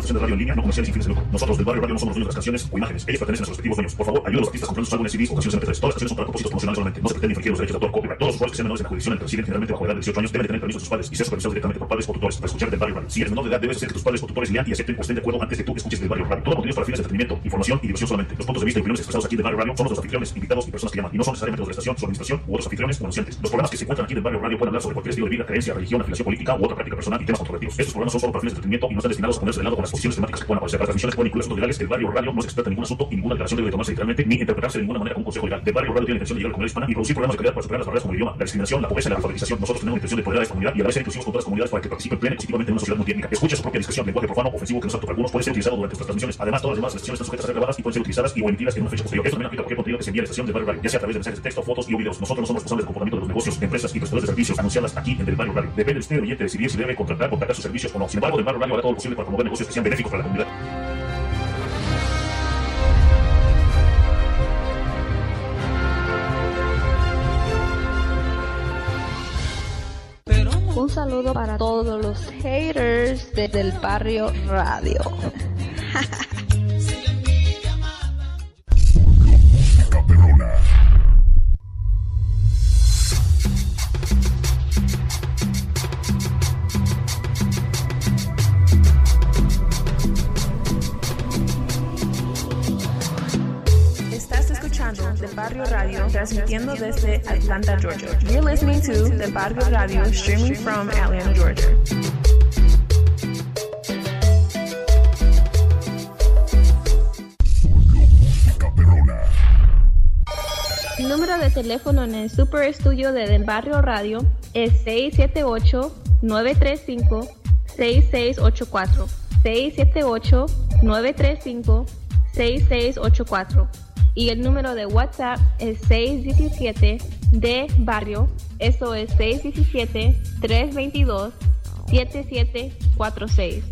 estación de radio en línea, no comercial sin fines de lucro. Nosotros del barrio radio no somos dueños de las canciones o imágenes. Ellos pertenecen a sus respectivos dueños. Por favor, ayuden a los artistas comprando sus álbumes, CDs o canciones MP3. Todas las canciones son para propósitos promocionales solamente. No se pretende infringir los derechos de autor, copyright. Todos los usuarios que sean menores en la jurisdicción en la que residen generalmente bajo edad de 18 años deben de tener permiso de sus padres y ser supervisados directamente por padres o tutores para escuchar del barrio radio. Si eres menor de edad, debes hacer que tus padres o tutores lean y acepten o estén de acuerdo antes de que tú escuches del barrio radio. Todo contenido para fines de entretenimiento, información y diversión solamente. Los puntos de vista y opiniones expresados aquí del barrio radio son los de los anfitriones, invitados y personas que llaman y no son necesariamente los de la estación, su administración u otros anfitriones o anunciantes. Los programas que se encuentran aquí del barrio radio pueden hablar sobre cualquier estilo de vida, creencia, religión, afiliación política u otra práctica personal y temas controvertidos. Estos programas son solo para fines de entretenimiento y no están destinados a ponerse de lado con las posiciones temáticas que puedan aparecer. Las transmisiones pueden incluir asuntos legales. El barrio radio no es experto en ningún asunto y ninguna declaración debe tomarse literalmente ni interpretarse de ninguna manera como un consejo legal. El barrio radio tiene la intención de llegar a la comunidad hispana y producir programas de calidad para superar las barreras como el idioma, la discriminación, la pobreza y la alfabetización. Nosotros tenemos la intención de poder a esta comunidad y a la vez ser inclusivos con todas las comunidades para que participen plena y positivamente en una sociedad multiétnica. Escucha su propia discreción. Lenguaje profano, ofensivo que no es apto para algunos puede ser utilizado durante estas transmisiones. Además, todas las demás sesiones están sujetas a ser grabadas y pueden ser utilizadas y o emitidas en una fecha posterior. Esto también aplica a cualquier contenido que se envíe a la estación del barrio radio, ya sea a través de mensajes de texto, fotos y o videos. Nosotros no somos responsables del comportamiento de los negocios, empresas y prestadores de servicios anunciadas aquí en el barrio radio. Depende de usted, oyente, decidir si debe contratar, contratar sus servicios o no. Sin embargo, del barrio radio hará todo lo posible para promover negocios que sean benéficos para la comunidad. Un saludo para todos los haters desde el barrio radio. Barrio Radio, transmitiendo desde Atlanta, Georgia. You're listening to The Barrio Radio, streaming from Atlanta, Georgia. El número de teléfono en el Super Estudio de Del Barrio Radio es 678-935-6684. 678-935-6684. Y el número de WhatsApp es 617 de Barrio. Eso es 617-322-7746.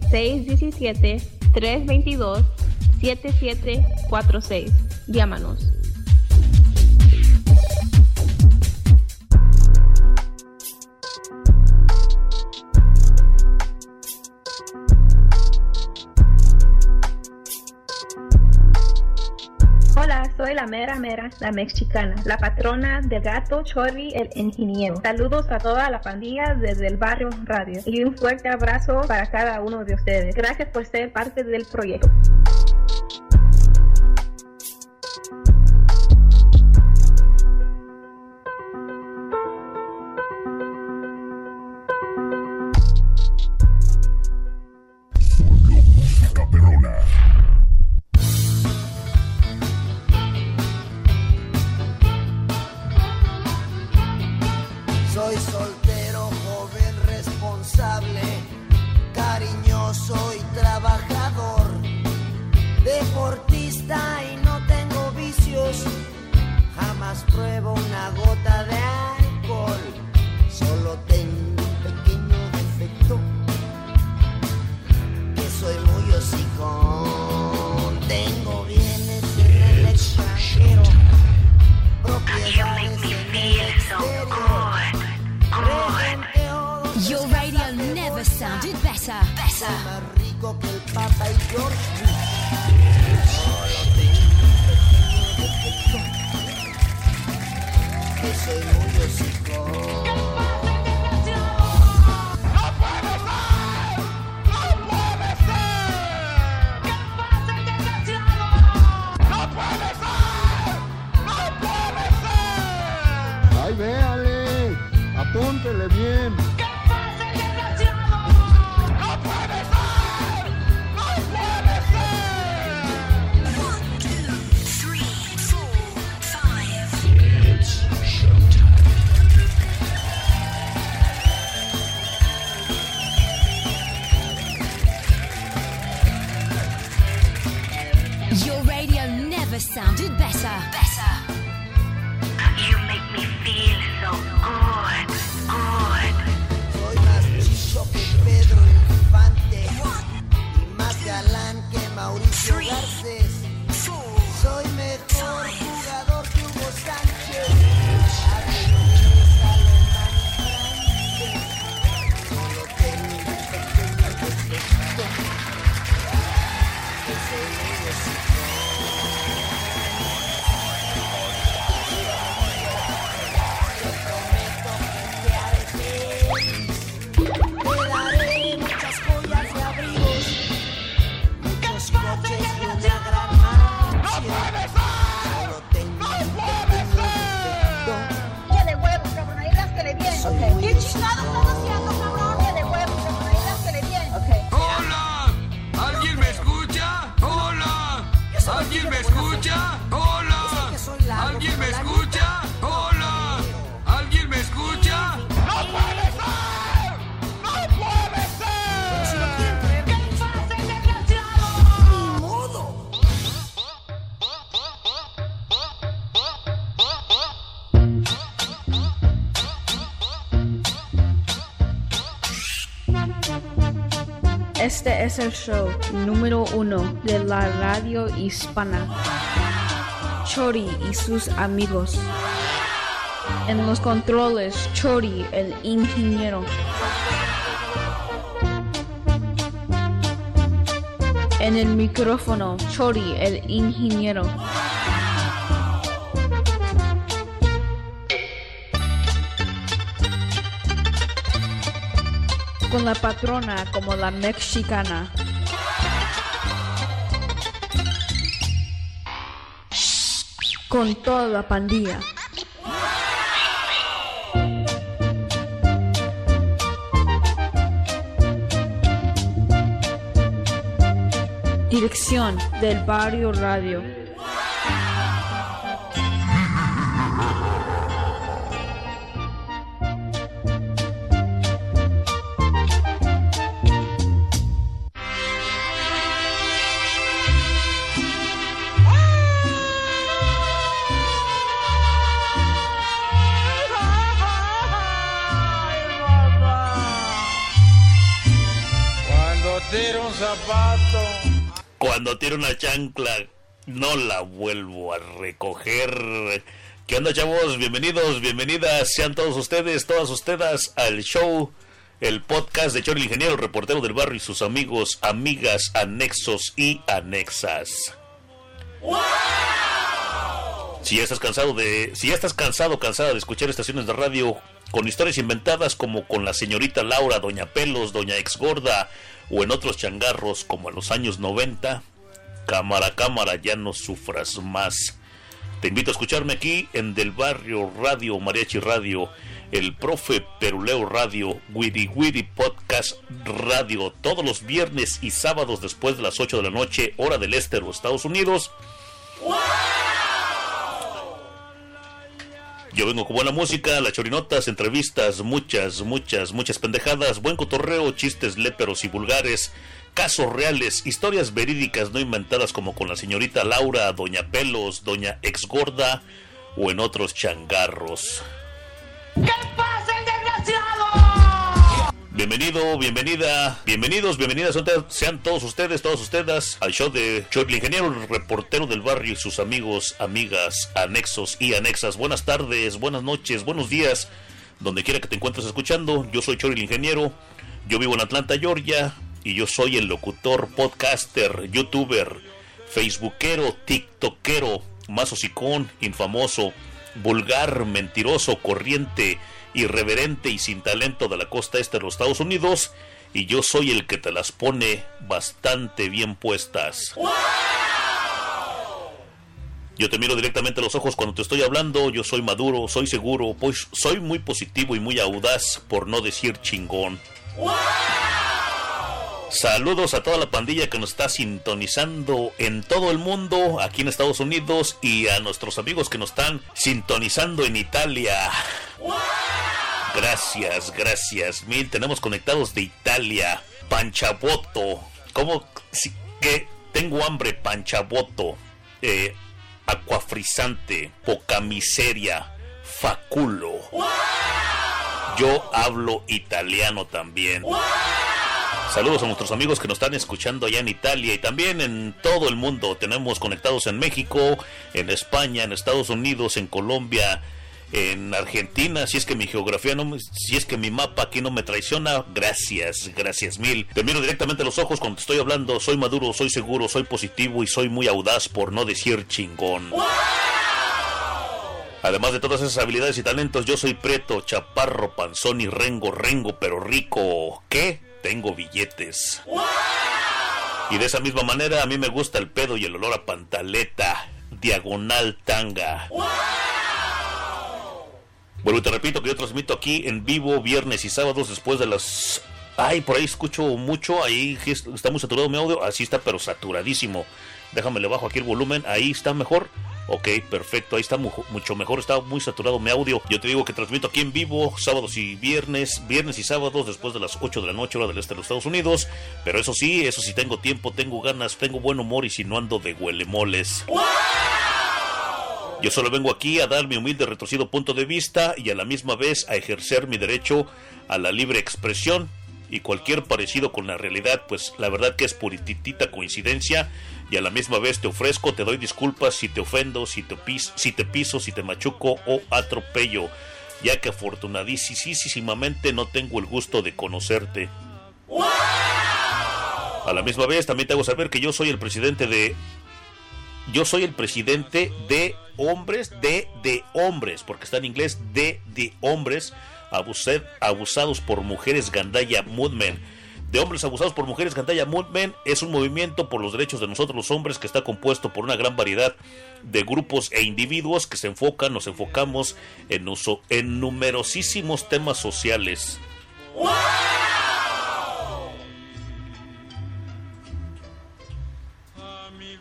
617-322-7746. Llámanos. Soy la mera mera, la mexicana, la patrona del gato Chorri el ingeniero. Saludos a toda la pandilla desde el barrio radio y un fuerte abrazo para cada uno de ustedes. Gracias por ser parte del proyecto. Este es el show número uno de la radio hispana. Chori y sus amigos. En los controles, Chori, el ingeniero. En el micrófono, Chori, el ingeniero. La patrona como la mexicana. Con toda la pandilla. Dirección del Barrio Radio. Cuando tiro una chancla, no la vuelvo a recoger. ¿Qué onda, chavos? Bienvenidos, bienvenidas, sean todos ustedes, todas ustedes al show, el podcast de Chori el Ingeniero, el reportero del barrio y sus amigos, amigas, anexos y anexas. Si ya estás cansado de, si ya estás cansado, cansada de escuchar estaciones de radio con historias inventadas como con la señorita Laura, Doña Pelos, Doña Ex Gorda o en otros changarros como en los años 90, cámara cámara ya no sufras más. Te invito a escucharme aquí en Del Barrio Radio, Mariachi Radio, el Profe Peruleo Radio, Wiri Wiri Podcast Radio, todos los viernes y sábados después de las 8 de la noche, hora del este de los Estados Unidos. Yo vengo con buena música, las chorinotas, entrevistas, muchas, muchas, muchas pendejadas, buen cotorreo, chistes léperos y vulgares, casos reales, historias verídicas no inventadas como con la señorita Laura, Doña Pelos, Doña Exgorda o en otros changarros. Bienvenido, bienvenida, bienvenidos, bienvenidas sean todos ustedes, todas ustedes al show de Chor, el ingeniero, el reportero del barrio y sus amigos, amigas, anexos y anexas. Buenas tardes, buenas noches, buenos días, donde quiera que te encuentres escuchando. Yo soy Chor el ingeniero, yo vivo en Atlanta, Georgia, y yo soy el locutor, podcaster, youtuber, facebookero, tiktokero, más hocicón, infamoso, vulgar, mentiroso, corriente, irreverente y sin talento de la costa este de los Estados Unidos. Y yo soy el que te las pone bastante bien puestas. Yo te miro directamente a los ojos cuando te estoy hablando. Yo soy maduro, soy seguro, pues soy muy positivo y muy audaz, por no decir chingón. Saludos a toda la pandilla que nos está sintonizando en todo el mundo, aquí en Estados Unidos, y a nuestros amigos que nos están sintonizando en Italia. Gracias, gracias. Mil, tenemos conectados de Italia. Panchaboto. ¿Cómo? Que tengo hambre, Panchaboto. Eh. Poca miseria. Faculo. Yo hablo italiano también. Saludos a nuestros amigos que nos están escuchando allá en Italia y también en todo el mundo. Tenemos conectados en México, en España, en Estados Unidos, en Colombia, en Argentina. Si es que mi geografía no, si es que mi mapa aquí no me traiciona, gracias, gracias mil. Te miro directamente a los ojos cuando te estoy hablando. Soy maduro, soy seguro, soy positivo y soy muy audaz por no decir chingón. Además de todas esas habilidades y talentos, yo soy preto, chaparro, panzón y rengo, rengo, pero rico. ¿Qué? Tengo billetes. Y de esa misma manera a mí me gusta el pedo y el olor a pantaleta, diagonal tanga. Bueno, te repito que yo transmito aquí en vivo viernes y sábados después de las... Ay, por ahí escucho mucho, ahí está muy saturado mi audio, así está, pero saturadísimo. Déjame le bajo aquí el volumen, ahí está mejor. Ok, perfecto, ahí está mu- mucho mejor, está muy saturado mi audio. Yo te digo que transmito aquí en vivo sábados y viernes, viernes y sábados después de las 8 de la noche, hora del este de los Estados Unidos. Pero eso sí, eso sí tengo tiempo, tengo ganas, tengo buen humor y si no ando de huelemoles. Yo solo vengo aquí a dar mi humilde retorcido punto de vista y a la misma vez a ejercer mi derecho a la libre expresión y cualquier parecido con la realidad, pues la verdad que es puritita coincidencia y a la misma vez te ofrezco, te doy disculpas si te ofendo, si te, pis, si te piso, si te machuco o atropello, ya que afortunadísimamente no tengo el gusto de conocerte. A la misma vez también te hago saber que yo soy el presidente de... Yo soy el presidente de hombres, de, de hombres, porque está en inglés, de, de hombres abusados por mujeres Gandaya Movement. De hombres abusados por mujeres Gandaya Movement es un movimiento por los derechos de nosotros los hombres que está compuesto por una gran variedad de grupos e individuos que se enfocan, nos enfocamos en, uso, en numerosísimos temas sociales.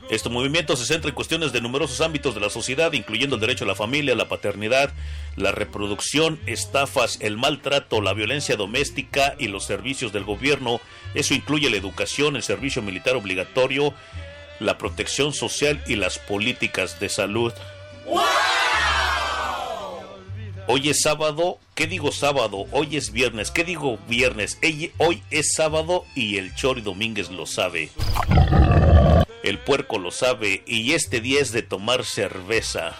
Este movimiento se centra en cuestiones de numerosos ámbitos de la sociedad, incluyendo el derecho a la familia, la paternidad, la reproducción, estafas, el maltrato, la violencia doméstica y los servicios del gobierno. Eso incluye la educación, el servicio militar obligatorio, la protección social y las políticas de salud. Hoy es sábado, ¿qué digo sábado? Hoy es viernes, ¿qué digo viernes? Hoy es sábado y el Chori Domínguez lo sabe. El puerco lo sabe y este día es de tomar cerveza.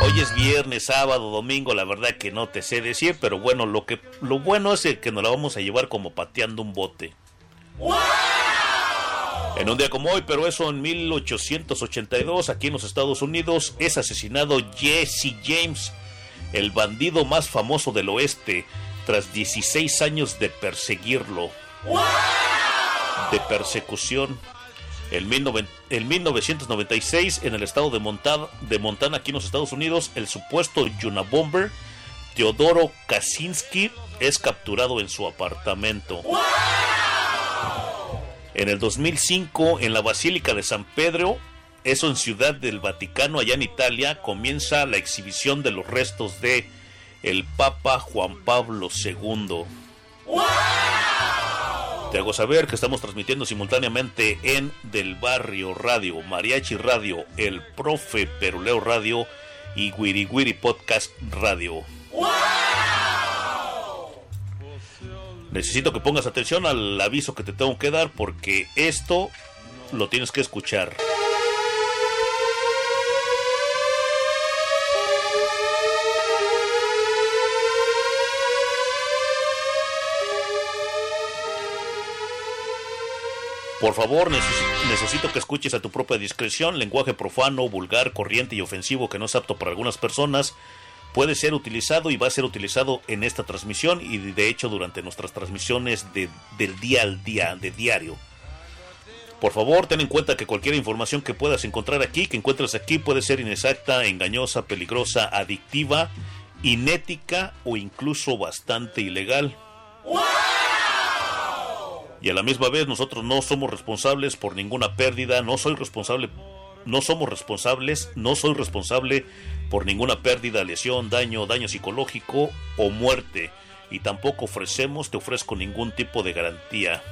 Hoy es viernes, sábado, domingo, la verdad que no te sé decir, pero bueno, lo que lo bueno es que nos la vamos a llevar como pateando un bote. En un día como hoy, pero eso en 1882, aquí en los Estados Unidos, es asesinado Jesse James, el bandido más famoso del oeste, tras 16 años de perseguirlo, de persecución. En, 1996, en el estado de Montana, de Montana, aquí en los Estados Unidos, el supuesto Bomber Teodoro Kaczynski, es capturado en su apartamento. En el 2005, en la Basílica de San Pedro, eso en Ciudad del Vaticano, allá en Italia, comienza la exhibición de los restos de el Papa Juan Pablo II. Te hago saber que estamos transmitiendo simultáneamente en Del Barrio Radio, Mariachi Radio, El Profe Peruleo Radio y Wiri Wiri Podcast Radio. Necesito que pongas atención al aviso que te tengo que dar porque esto lo tienes que escuchar. Por favor, necesito que escuches a tu propia discreción. Lenguaje profano, vulgar, corriente y ofensivo que no es apto para algunas personas puede ser utilizado y va a ser utilizado en esta transmisión y de hecho durante nuestras transmisiones de, del día al día, de diario. Por favor, ten en cuenta que cualquier información que puedas encontrar aquí, que encuentres aquí, puede ser inexacta, engañosa, peligrosa, adictiva, inética o incluso bastante ilegal y a la misma vez nosotros no somos responsables por ninguna pérdida, no soy responsable, no somos responsables, no soy responsable por ninguna pérdida, lesión, daño, daño psicológico o muerte y tampoco ofrecemos, te ofrezco ningún tipo de garantía.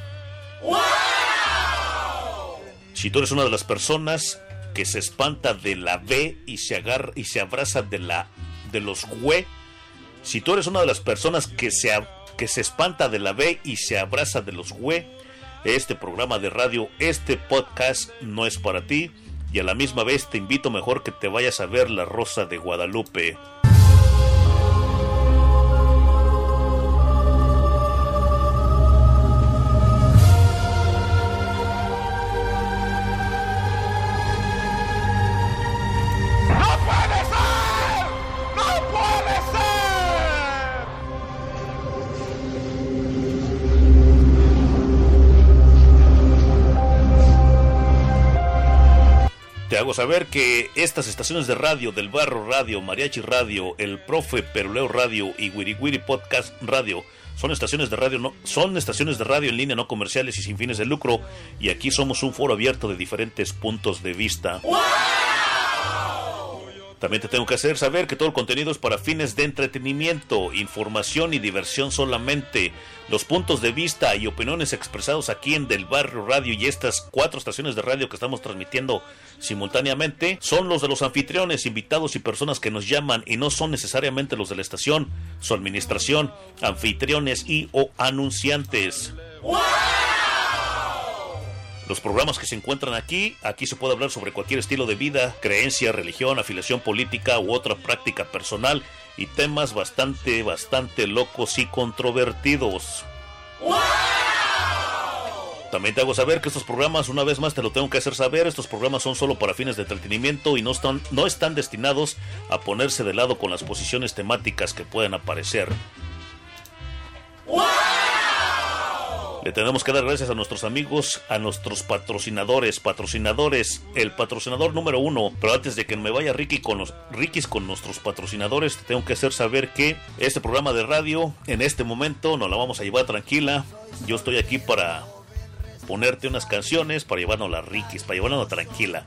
Si tú eres una de las personas que se espanta de la B y se agarra y se abraza de la de los güey, si tú eres una de las personas que se que se espanta de la B y se abraza de los güey. Este programa de radio, este podcast no es para ti y a la misma vez te invito mejor que te vayas a ver La Rosa de Guadalupe. Hago saber que estas estaciones de radio del Barro Radio, Mariachi Radio, El Profe Peruleo Radio y Wiri Wiri Podcast Radio son estaciones de radio no, son estaciones de radio en línea no comerciales y sin fines de lucro y aquí somos un foro abierto de diferentes puntos de vista. También te tengo que hacer saber que todo el contenido es para fines de entretenimiento, información y diversión solamente. Los puntos de vista y opiniones expresados aquí en Del Barrio Radio y estas cuatro estaciones de radio que estamos transmitiendo simultáneamente son los de los anfitriones, invitados y personas que nos llaman y no son necesariamente los de la estación, su administración, anfitriones y o anunciantes. Los programas que se encuentran aquí, aquí se puede hablar sobre cualquier estilo de vida, creencia, religión, afiliación política u otra práctica personal y temas bastante, bastante locos y controvertidos. También te hago saber que estos programas, una vez más te lo tengo que hacer saber, estos programas son solo para fines de entretenimiento y no están, no están destinados a ponerse de lado con las posiciones temáticas que pueden aparecer. Le tenemos que dar gracias a nuestros amigos, a nuestros patrocinadores, patrocinadores, el patrocinador número uno. Pero antes de que me vaya Ricky con los Rikis con nuestros patrocinadores, te tengo que hacer saber que este programa de radio, en este momento, nos la vamos a llevar tranquila. Yo estoy aquí para ponerte unas canciones, para llevarnos las Rikis, para llevarnos tranquila.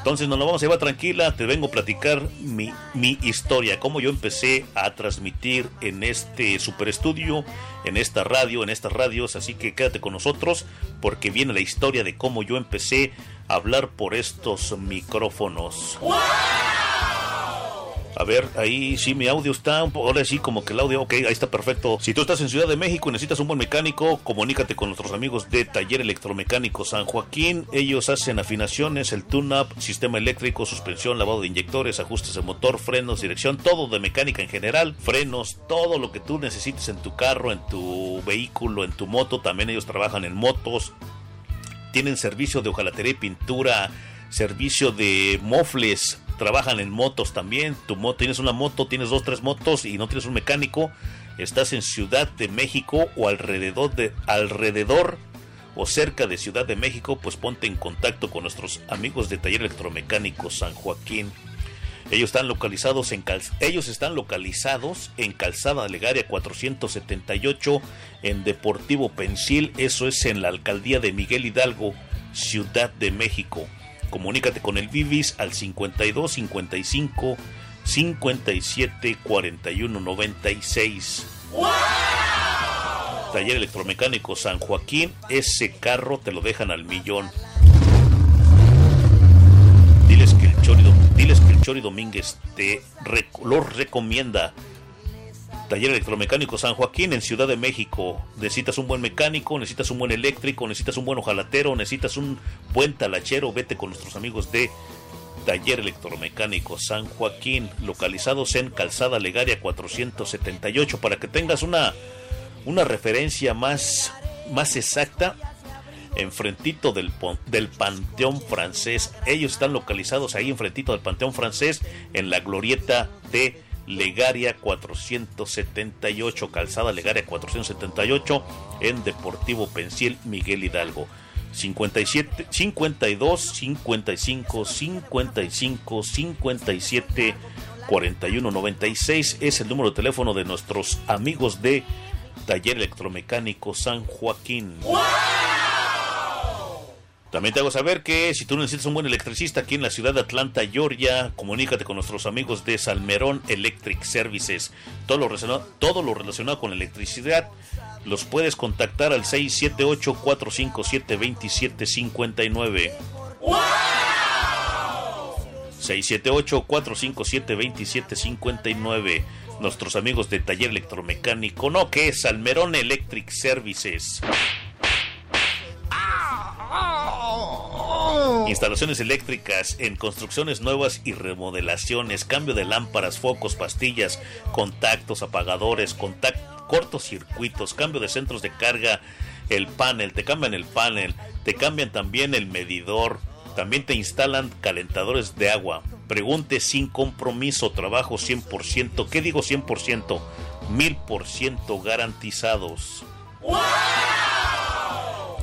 Entonces nos vamos a llevar tranquila, te vengo a platicar mi, mi historia, cómo yo empecé a transmitir en este super estudio, en esta radio, en estas radios, así que quédate con nosotros porque viene la historia de cómo yo empecé a hablar por estos micrófonos. A ver, ahí sí mi audio está ahora sí como que el audio, ok, ahí está perfecto. Si tú estás en Ciudad de México y necesitas un buen mecánico, comunícate con nuestros amigos de Taller Electromecánico San Joaquín. Ellos hacen afinaciones, el tune-up, sistema eléctrico, suspensión, lavado de inyectores, ajustes de motor, frenos, dirección, todo de mecánica en general, frenos, todo lo que tú necesites en tu carro, en tu vehículo, en tu moto. También ellos trabajan en motos. Tienen servicio de hojalatería y pintura, servicio de mofles, trabajan en motos también. Tu moto, tienes una moto, tienes dos, tres motos y no tienes un mecánico. Estás en Ciudad de México o alrededor de alrededor o cerca de Ciudad de México, pues ponte en contacto con nuestros amigos de Taller Electromecánico San Joaquín. Ellos están localizados en cal, ellos están localizados en Calzada Legaria 478 en Deportivo Pensil, eso es en la alcaldía de Miguel Hidalgo, Ciudad de México. Comunícate con el Vivis al 52 55 57 41 96. Taller Electromecánico San Joaquín, ese carro te lo dejan al millón. Diles que el Chori, diles que el Chori Domínguez te rec los recomienda. Taller Electromecánico San Joaquín en Ciudad de México. Necesitas un buen mecánico, necesitas un buen eléctrico, necesitas un buen ojalatero, necesitas un buen talachero. Vete con nuestros amigos de Taller Electromecánico San Joaquín, localizados en Calzada Legaria 478. Para que tengas una, una referencia más, más exacta, enfrentito del, del Panteón Francés. Ellos están localizados ahí enfrentito del Panteón Francés en la glorieta de Legaria 478, Calzada Legaria 478 en Deportivo Pensiel Miguel Hidalgo. 57 52 55 55 57 41 96 es el número de teléfono de nuestros amigos de Taller Electromecánico San Joaquín. También te hago saber que si tú necesitas un buen electricista aquí en la ciudad de Atlanta, Georgia, comunícate con nuestros amigos de Salmerón Electric Services. Todo lo relacionado, todo lo relacionado con electricidad los puedes contactar al 678-457-2759. 678-457-2759. Nuestros amigos de Taller Electromecánico, no, que es Salmerón Electric Services. Instalaciones eléctricas en construcciones nuevas y remodelaciones, cambio de lámparas, focos, pastillas, contactos, apagadores, cortocircuitos, cambio de centros de carga, el panel, te cambian el panel, te cambian también el medidor, también te instalan calentadores de agua. Pregunte sin compromiso, trabajo 100%. ¿Qué digo 100%? 1000% garantizados.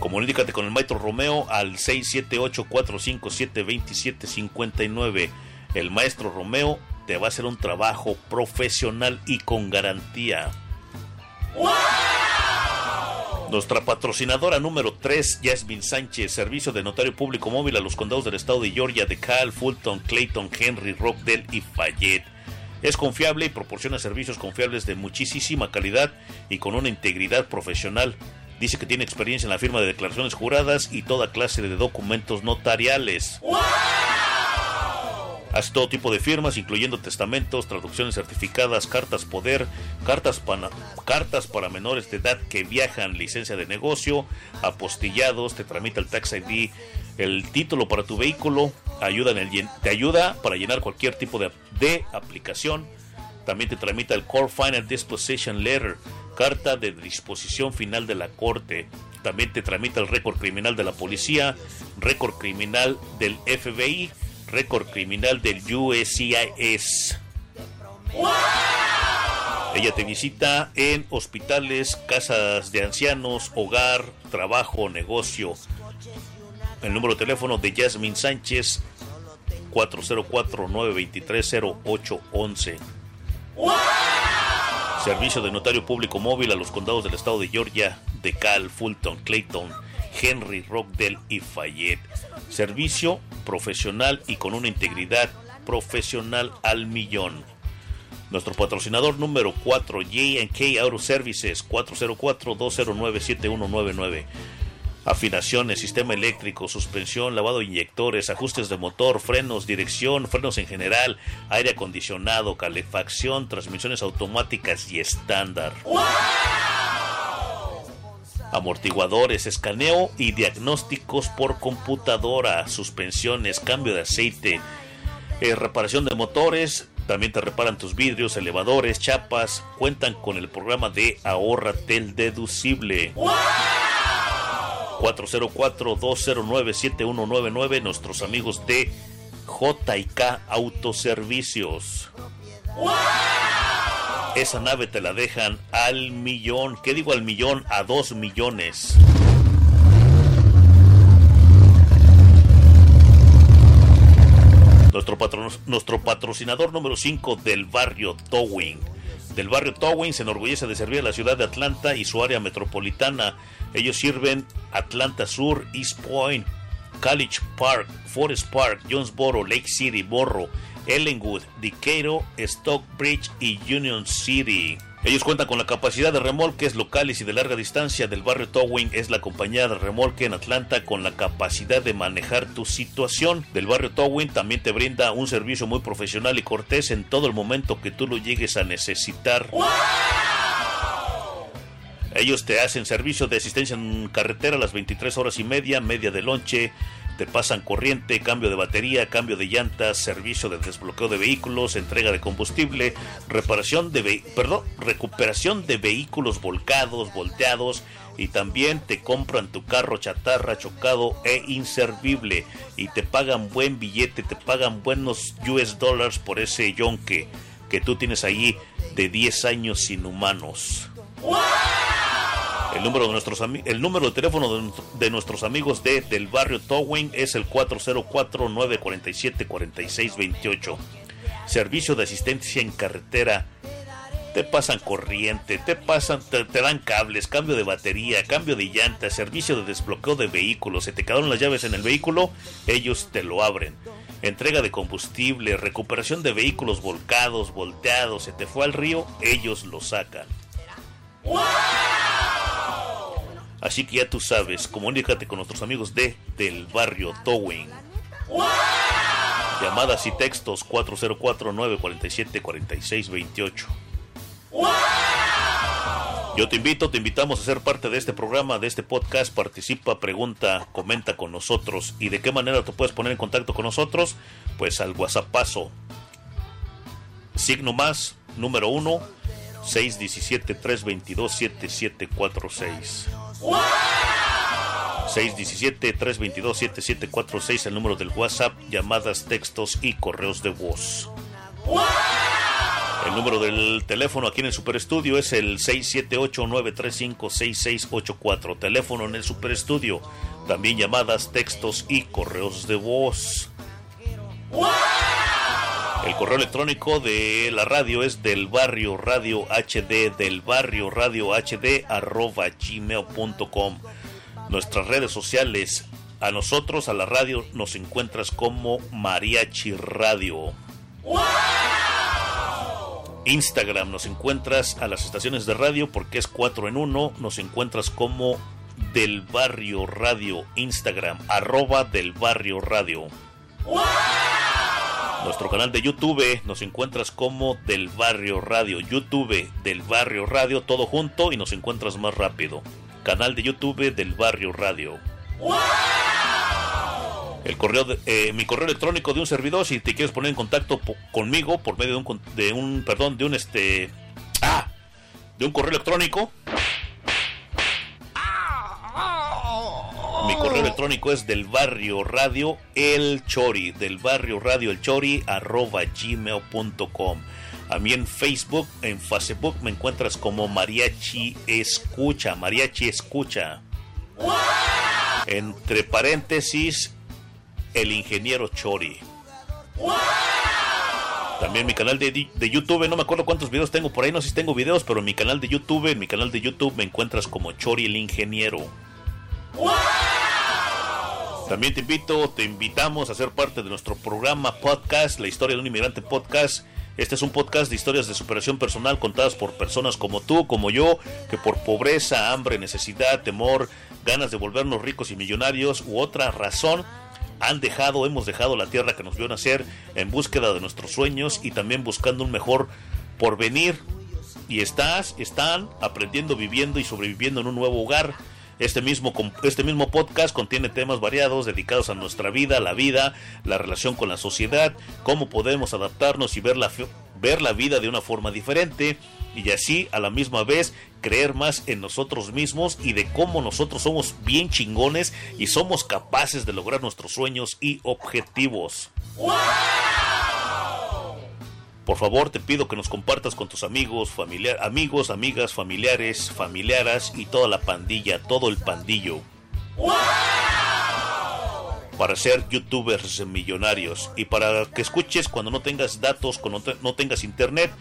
Comunícate con el maestro Romeo al 678-457-2759. El maestro Romeo te va a hacer un trabajo profesional y con garantía. Nuestra patrocinadora número 3, Jasmine Sánchez, servicio de notario público móvil a los condados del estado de Georgia, de Cal, Fulton, Clayton, Henry, Rockdale y Fayette. Es confiable y proporciona servicios confiables de muchísima calidad y con una integridad profesional. Dice que tiene experiencia en la firma de declaraciones juradas y toda clase de documentos notariales. Hace todo tipo de firmas, incluyendo testamentos, traducciones certificadas, cartas poder, cartas para, cartas para menores de edad que viajan, licencia de negocio, apostillados, te tramita el tax ID, el título para tu vehículo, ayuda en el, te ayuda para llenar cualquier tipo de, de aplicación. También te tramita el Core Final Disposition Letter, carta de disposición final de la corte. También te tramita el récord criminal de la policía, récord criminal del FBI, récord criminal del USCIS. Ella te visita en hospitales, casas de ancianos, hogar, trabajo, negocio. El número de teléfono de Jasmine Sánchez 404-923-0811. Servicio de notario público móvil a los condados del estado de Georgia, de Cal, Fulton, Clayton, Henry, Rockdale y Fayette. Servicio profesional y con una integridad profesional al millón. Nuestro patrocinador número 4, J&K Auto Services, 404-209-7199. Afinaciones, sistema eléctrico, suspensión, lavado de inyectores, ajustes de motor, frenos, dirección, frenos en general, aire acondicionado, calefacción, transmisiones automáticas y estándar. Amortiguadores, escaneo y diagnósticos por computadora, suspensiones, cambio de aceite, eh, reparación de motores, también te reparan tus vidrios, elevadores, chapas, cuentan con el programa de Ahorratel Deducible. 404-209-7199, nuestros amigos de JK Autoservicios. Esa nave te la dejan al millón. ¿Qué digo al millón? A dos millones. Nuestro, patro, nuestro patrocinador número 5 del barrio Towing. Del barrio Towing se enorgullece de servir a la ciudad de Atlanta y su área metropolitana. Ellos sirven Atlanta Sur, East Point, College Park, Forest Park, Jonesboro, Lake City, Borro, Ellenwood, Decatur, Stockbridge y Union City. Ellos cuentan con la capacidad de remolques locales y de larga distancia del barrio Towing. Es la compañía de remolque en Atlanta con la capacidad de manejar tu situación. Del barrio Towing también te brinda un servicio muy profesional y cortés en todo el momento que tú lo llegues a necesitar. Ellos te hacen servicio de asistencia en carretera a las 23 horas y media, media de lonche, te pasan corriente, cambio de batería, cambio de llantas, servicio de desbloqueo de vehículos, entrega de combustible, reparación de perdón, recuperación de vehículos volcados, volteados y también te compran tu carro chatarra, chocado e inservible y te pagan buen billete, te pagan buenos US dollars por ese yonque que tú tienes ahí de 10 años inhumanos. El número de nuestros el número de teléfono de, de, nuestros amigos de del barrio Towing es el 404 947 4628. Servicio de asistencia en carretera. Te pasan corriente, te pasan te, te, dan cables, cambio de batería, cambio de llanta, servicio de desbloqueo de vehículos. Se te quedaron las llaves en el vehículo, ellos te lo abren. Entrega de combustible, recuperación de vehículos volcados, volteados, se te fue al río, ellos lo sacan. Así que ya tú sabes, comunícate con nuestros amigos de Del Barrio Towing. Llamadas y textos 404-947-4628. Yo te invito, te invitamos a ser parte de este programa, de este podcast. Participa, pregunta, comenta con nosotros. ¿Y de qué manera te puedes poner en contacto con nosotros? Pues al WhatsAppazo. Signo más, número 1, 617-322-7746. 617-322-7746, el número del WhatsApp, llamadas, textos y correos de voz. El número del teléfono aquí en el Superestudio es el 678-935-6684. Teléfono en el Superestudio. También llamadas, textos y correos de voz. El correo electrónico de la radio es del barrio radio HD, del barrio radio HD arroba gmail.com. Nuestras redes sociales, a nosotros, a la radio, nos encuentras como Mariachi Radio. Instagram nos encuentras a las estaciones de radio porque es 4 en 1. Nos encuentras como del barrio radio. Instagram, arroba del barrio radio. Nuestro canal de YouTube nos encuentras como Del Barrio Radio. YouTube Del Barrio Radio, todo junto y nos encuentras más rápido. Canal de YouTube Del Barrio Radio. El correo de- eh, mi correo electrónico de un servidor si te quieres poner en contacto conmigo por medio de un, de un perdón de un este ah de un correo electrónico Mi correo electrónico es del barrio radio el chori, del barrio radio el chori arroba gmail.com. A mí en Facebook, en Facebook me encuentras como Mariachi Escucha, Mariachi Escucha. Entre paréntesis, el ingeniero Chori. También mi canal de, de YouTube, no me acuerdo cuántos videos tengo por ahí, no sé si tengo videos, pero en mi canal de YouTube, en mi canal de YouTube me encuentras como Chori el ingeniero. También te invito, te invitamos a ser parte de nuestro programa podcast, La historia de un inmigrante podcast. Este es un podcast de historias de superación personal contadas por personas como tú, como yo, que por pobreza, hambre, necesidad, temor, ganas de volvernos ricos y millonarios u otra razón han dejado, hemos dejado la tierra que nos vio nacer en búsqueda de nuestros sueños y también buscando un mejor porvenir. Y estás, están aprendiendo, viviendo y sobreviviendo en un nuevo hogar. Este mismo, este mismo podcast contiene temas variados dedicados a nuestra vida, la vida, la relación con la sociedad, cómo podemos adaptarnos y ver la, ver la vida de una forma diferente y así a la misma vez creer más en nosotros mismos y de cómo nosotros somos bien chingones y somos capaces de lograr nuestros sueños y objetivos. Por favor, te pido que nos compartas con tus amigos, familiar, amigos, amigas, familiares, familiaras y toda la pandilla, todo el pandillo. Para ser youtubers millonarios y para que escuches cuando no tengas datos, cuando no te- no tengas internet,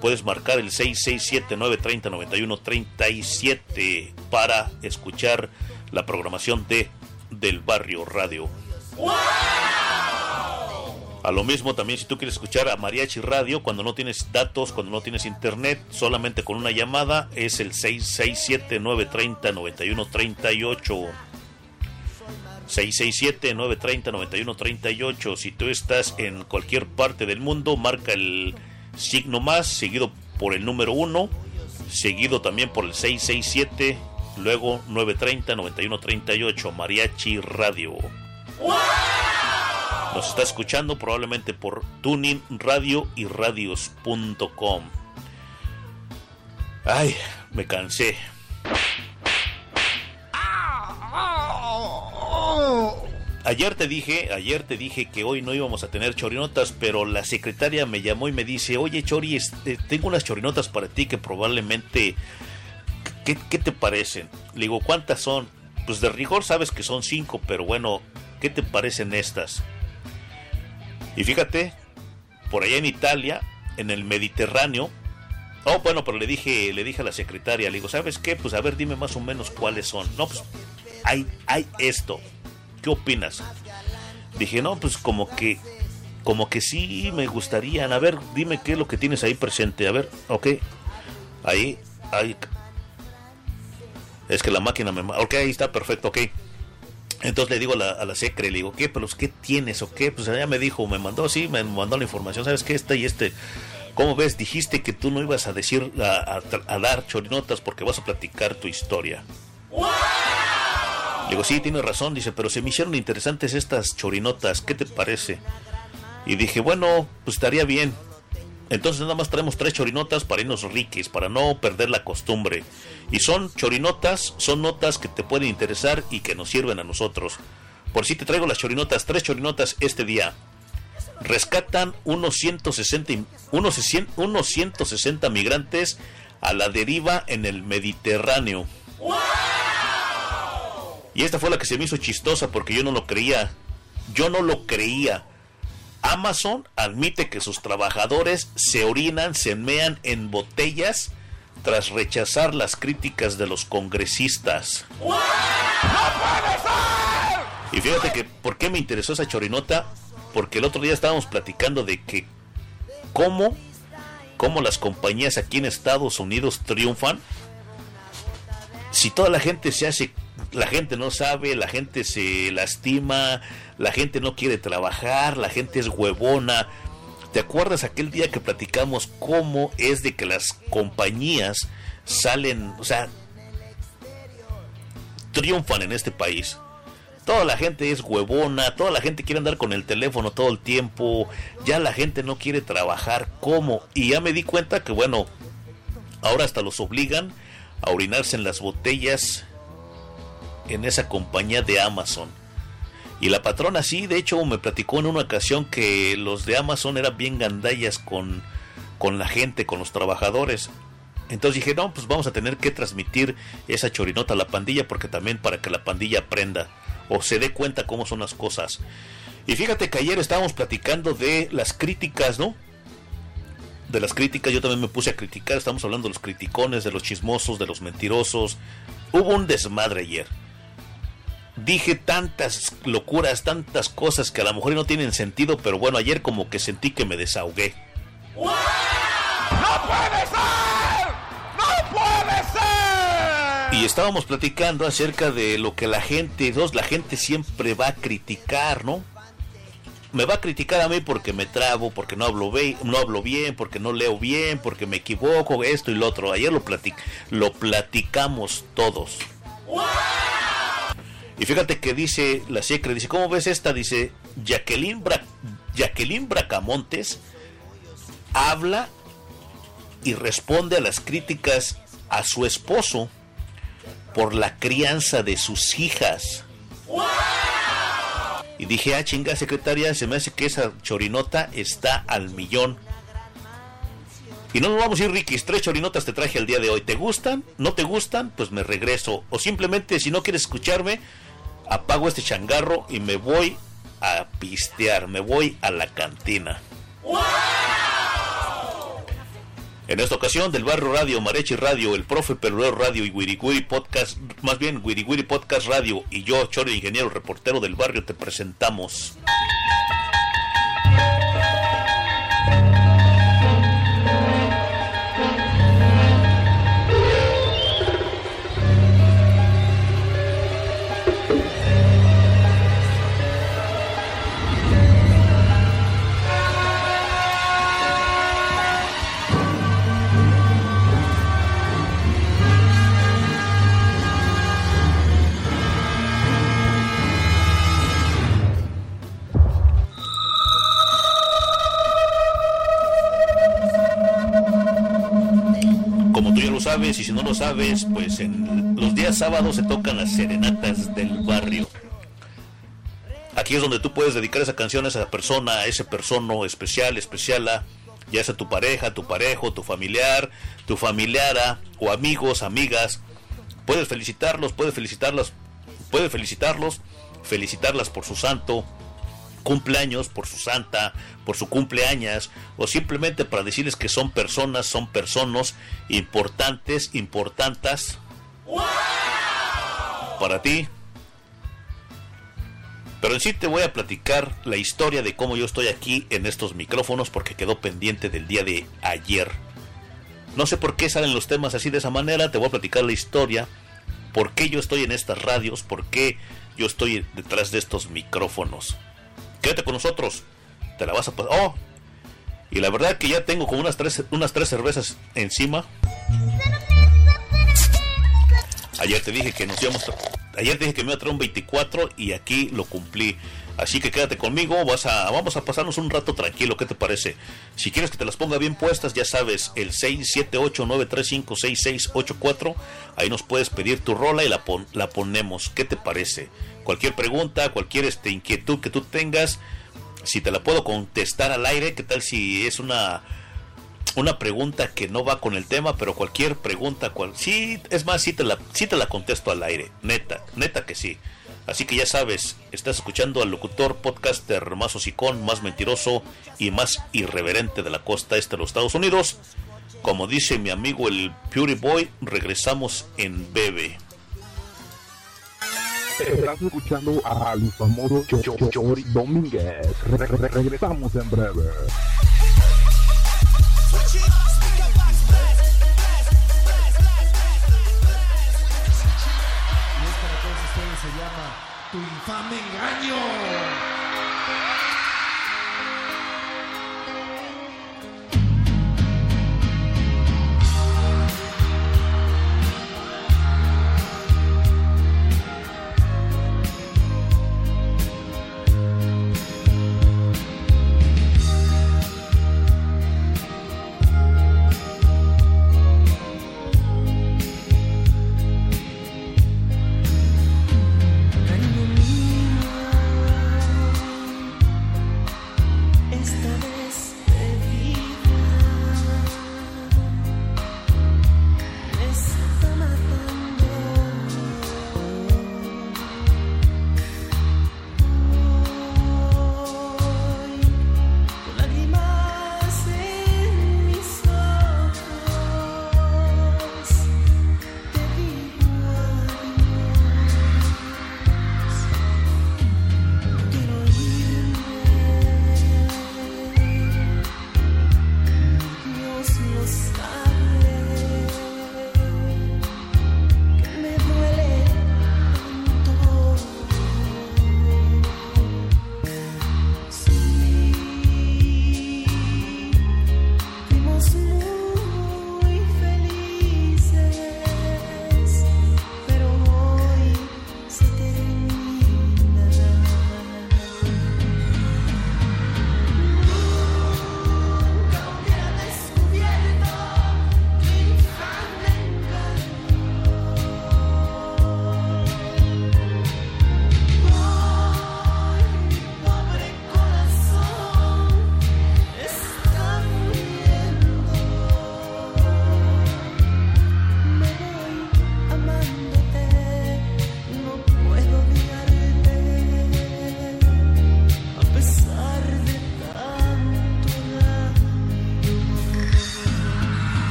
puedes marcar el 667-930-9137 para escuchar la programación de Del Barrio Radio. A lo mismo también si tú quieres escuchar a Mariachi Radio cuando no tienes datos, cuando no tienes internet, solamente con una llamada es el 667-930-9138. 667-930-9138. Si tú estás en cualquier parte del mundo, marca el signo más, seguido por el número 1, seguido también por el 667, luego 930-9138, Mariachi Radio. Nos está escuchando probablemente por Tuning Radio y Radios.com. Ay, me cansé. Ayer te dije, ayer te dije que hoy no íbamos a tener chorinotas, pero la secretaria me llamó y me dice, oye Chori, este, tengo unas chorinotas para ti que probablemente, ¿qué, qué te parecen? Le digo, ¿cuántas son? Pues de rigor sabes que son cinco, pero bueno, ¿qué te parecen estas? Y fíjate, por allá en Italia, en el Mediterráneo, oh bueno, pero le dije, le dije a la secretaria, le digo, ¿sabes qué? Pues a ver, dime más o menos cuáles son. No, pues hay, hay esto. ¿Qué opinas? Dije, no, pues como que, como que sí me gustarían. A ver, dime qué es lo que tienes ahí presente. A ver, ok. Ahí, ahí. Es que la máquina me... Ok, ahí está, perfecto, ok. Entonces le digo a la, a la secre, le digo, ¿qué? ¿Pero qué tienes o qué? Pues ella me dijo, me mandó, sí, me mandó la información, ¿sabes qué? Este y este. ¿Cómo ves? Dijiste que tú no ibas a decir, a, a- a dar chorinotas porque vas a platicar tu historia. Le digo, sí, tiene razón, dice, pero se me hicieron interesantes estas chorinotas, ¿qué te parece? Y dije, bueno, pues estaría bien. Entonces nada más traemos tres chorinotas para irnos riquis, para no perder la costumbre. Y son chorinotas, son notas que te pueden interesar y que nos sirven a nosotros. Por si te traigo las chorinotas, tres chorinotas este día. Rescatan unos 160, y- unos, 100 unos 160 migrantes a la deriva en el Mediterráneo. Y esta fue la que se me hizo chistosa porque yo no lo creía. Yo no lo creía. Amazon admite que sus trabajadores se orinan, se mean en botellas tras rechazar las críticas de los congresistas. Y fíjate que, ¿por qué me interesó esa chorinota? Porque el otro día estábamos platicando de que cómo, cómo las compañías aquí en Estados Unidos triunfan. Si toda la gente se hace, la gente no sabe, la gente se lastima, la gente no quiere trabajar, la gente es huevona. ¿Te acuerdas aquel día que platicamos cómo es de que las compañías salen, o sea, triunfan en este país? Toda la gente es huevona, toda la gente quiere andar con el teléfono todo el tiempo, ya la gente no quiere trabajar como. Y ya me di cuenta que bueno, ahora hasta los obligan a orinarse en las botellas en esa compañía de Amazon. Y la patrona sí, de hecho me platicó en una ocasión que los de Amazon eran bien gandallas con, con la gente, con los trabajadores. Entonces dije, no, pues vamos a tener que transmitir esa chorinota a la pandilla porque también para que la pandilla aprenda o se dé cuenta cómo son las cosas. Y fíjate que ayer estábamos platicando de las críticas, ¿no? De las críticas, yo también me puse a criticar, estamos hablando de los criticones, de los chismosos, de los mentirosos. Hubo un desmadre ayer. Dije tantas locuras, tantas cosas que a lo mejor no tienen sentido, pero bueno, ayer como que sentí que me desahogué. ¡No puede ser! ¡No puede ser! Y estábamos platicando acerca de lo que la gente, dos, la gente siempre va a criticar, ¿no? Me va a criticar a mí porque me trabo, porque no hablo, bien, no hablo bien, porque no leo bien, porque me equivoco, esto y lo otro. Ayer lo, platic, lo platicamos todos. Y fíjate que dice la secre, dice, ¿cómo ves esta? Dice, Jacqueline, Bra Jacqueline Bracamontes habla y responde a las críticas a su esposo por la crianza de sus hijas. Y dije, ah, chinga, secretaria, se me hace que esa chorinota está al millón. Y no nos vamos a ir, Ricky. Tres chorinotas te traje el día de hoy. ¿Te gustan? ¿No te gustan? Pues me regreso. O simplemente, si no quieres escucharme, apago este changarro y me voy a pistear. Me voy a la cantina. En esta ocasión del Barrio Radio, Marechi Radio, el Profe Perulero Radio y Wiri Podcast, más bien Wiri Podcast Radio y yo, Choro Ingeniero Reportero del Barrio, te presentamos. Sabes y si no lo sabes, pues en los días sábados se tocan las serenatas del barrio. Aquí es donde tú puedes dedicar esa canción a esa persona, a ese persona especial, especial, ya sea tu pareja, tu parejo, tu familiar, tu familiara o amigos, amigas. Puedes felicitarlos, puedes felicitarlas, puedes felicitarlos, felicitarlas por su santo, cumpleaños, por su santa, por su cumpleaños, o simplemente para decirles que son personas, son personas importantes, importantes para ti. Pero en sí te voy a platicar la historia de cómo yo estoy aquí en estos micrófonos porque quedó pendiente del día de ayer. No sé por qué salen los temas así de esa manera, te voy a platicar la historia, por qué yo estoy en estas radios, por qué yo estoy detrás de estos micrófonos. Quédate con nosotros. Te la vas a pasar. Oh. Y la verdad que ya tengo como unas tres, unas tres cervezas encima. Ayer te dije que nos íbamos ayer te dije que me iba a traer un 24 y aquí lo cumplí. Así que quédate conmigo, vas a, vamos a pasarnos un rato tranquilo, ¿qué te parece? Si quieres que te las ponga bien puestas, ya sabes, el 678-935-6684, ahí nos puedes pedir tu rola y la, pon, la ponemos, ¿qué te parece? Cualquier pregunta, cualquier este, inquietud que tú tengas, si te la puedo contestar al aire, ¿qué tal si es una una pregunta que no va con el tema, pero cualquier pregunta, cual, sí, es más, sí te la, te la contesto al aire, neta, neta que sí. Así que ya sabes, estás escuchando al locutor, podcaster más hocicón, más mentiroso y más irreverente de la costa este de los Estados Unidos. Como dice mi amigo el Puri Boy, regresamos en breve. Estás escuchando a Luis Amoro Chori Domínguez. Re -re -re regresamos en breve. tu infame engaño.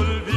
Puedo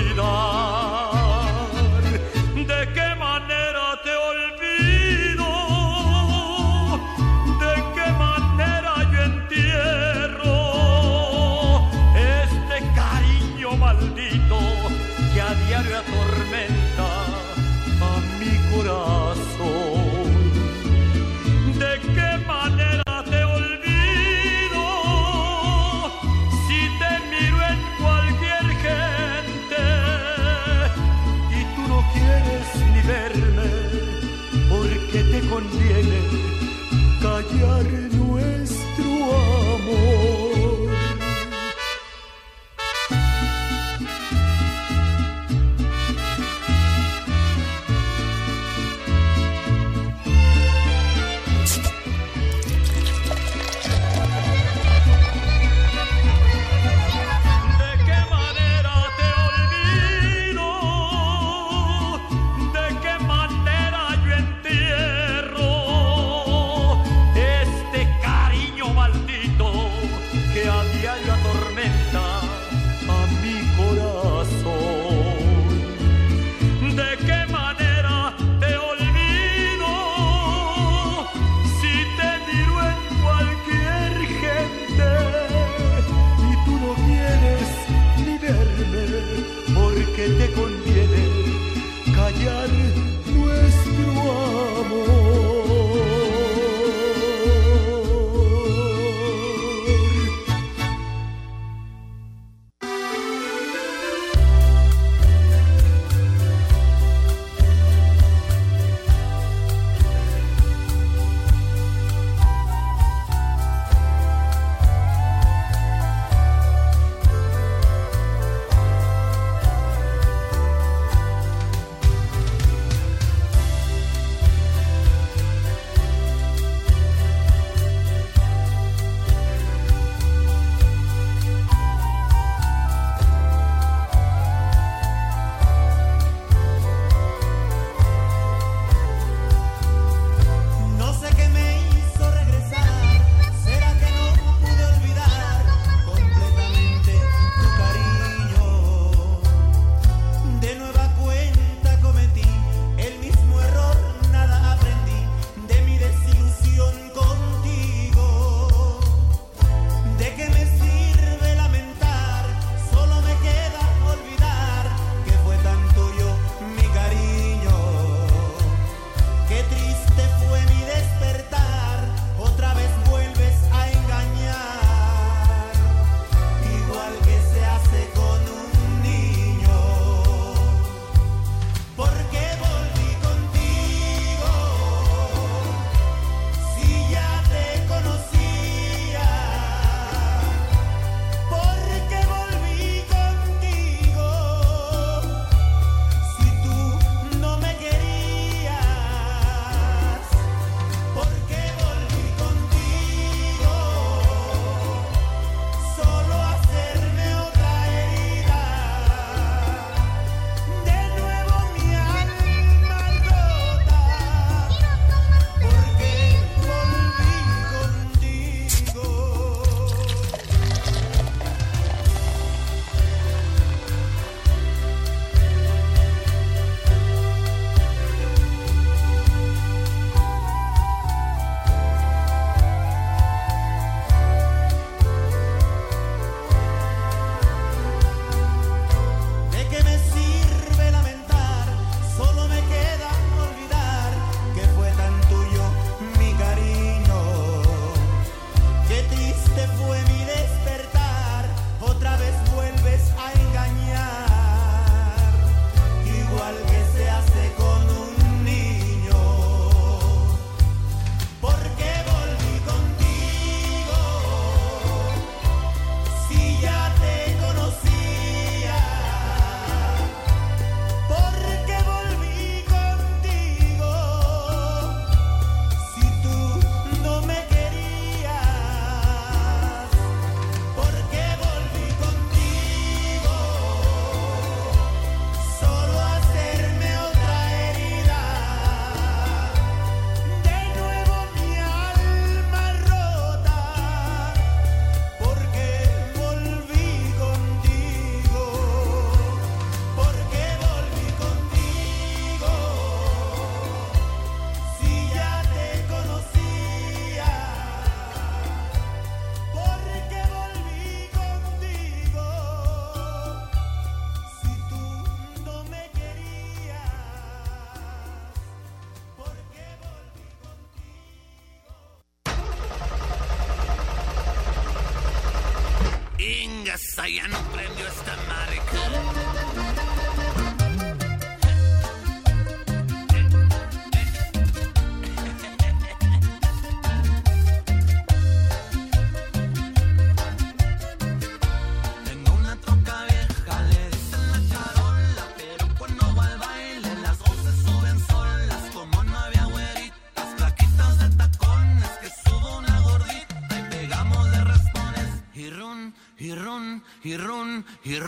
y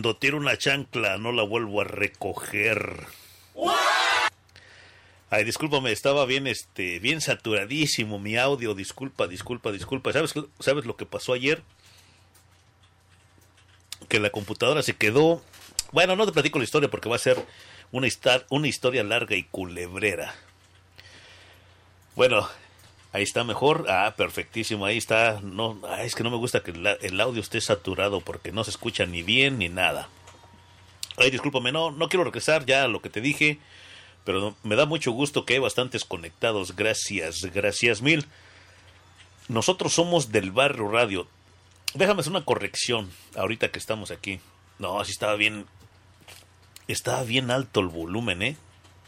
Cuando tiro una chancla no la vuelvo a recoger. Ay, discúlpame, estaba bien, este, bien saturadísimo mi audio. Disculpa, disculpa, disculpa. ¿Sabes, ¿Sabes lo que pasó ayer? Que la computadora se quedó. Bueno, no te platico la historia porque va a ser una, una historia larga y culebrera. Bueno, ahí está mejor. Ah, perfectísimo. Ahí está. No, ah, es que no me gusta que el audio esté saturado porque no se escucha ni bien ni nada. Ay, discúlpame, no, no quiero regresar ya a lo que te dije, pero me da mucho gusto que hay bastantes conectados. Gracias, gracias mil. Nosotros somos del Barrio Radio. Déjame hacer una corrección ahorita que estamos aquí. No, sí estaba bien. Estaba bien alto el volumen, ¿eh?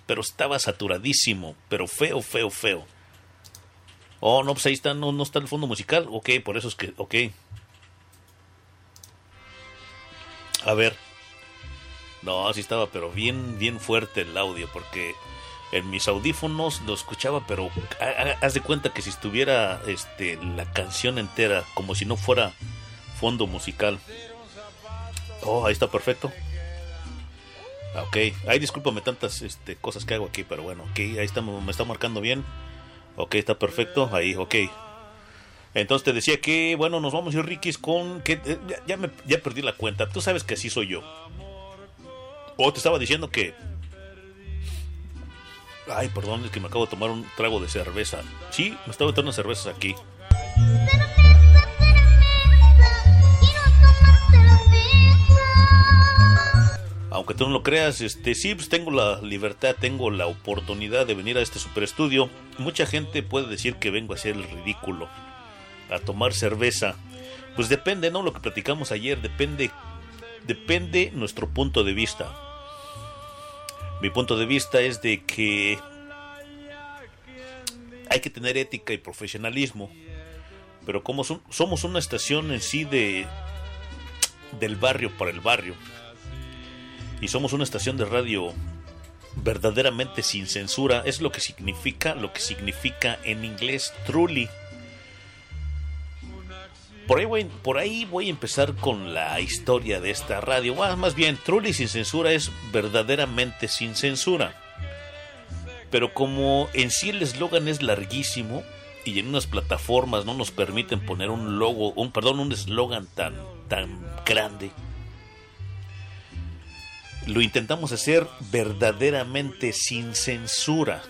Pero estaba saturadísimo, pero feo, feo, feo. Oh, no, pues ahí está, no, no está el fondo musical. Ok, por eso es que, ok. A ver. No, sí estaba, pero bien, bien fuerte el audio, porque en mis audífonos lo escuchaba, pero ha- ha- haz de cuenta que si estuviera este, la canción entera, como si no fuera fondo musical. Oh, ahí está perfecto. Ah, Ok, ay, discúlpame tantas este, cosas que hago aquí, pero bueno, ok, ahí está, me está marcando bien. Ok, está perfecto, ahí, ok. Entonces te decía que, bueno, nos vamos a ir, Rikis, con... que eh, ya, ya me, ya perdí la cuenta, tú sabes que así soy yo. O te estaba diciendo que... Ay, perdón, es que me acabo de tomar un trago de cerveza. Sí, me estaba tomando cervezas aquí. Aunque tú no lo creas, este sí, pues tengo la libertad, tengo la oportunidad de venir a este super estudio. Mucha gente puede decir que vengo a hacer el ridículo, a tomar cerveza. Pues depende, ¿no? Lo que platicamos ayer, depende, depende nuestro punto de vista. Mi punto de vista es de que hay que tener ética y profesionalismo. Pero como son- somos una estación en sí de del barrio para el barrio y somos una estación de radio verdaderamente sin censura, es lo que significa lo que significa en inglés truly. por ahí, voy, por ahí voy a empezar con la historia de esta radio. Bueno, más bien, Truly sin censura es verdaderamente sin censura. Pero como en sí el eslogan es larguísimo y en unas plataformas no nos permiten poner un logo, un perdón, un eslogan tan tan grande. Lo intentamos hacer verdaderamente sin censura.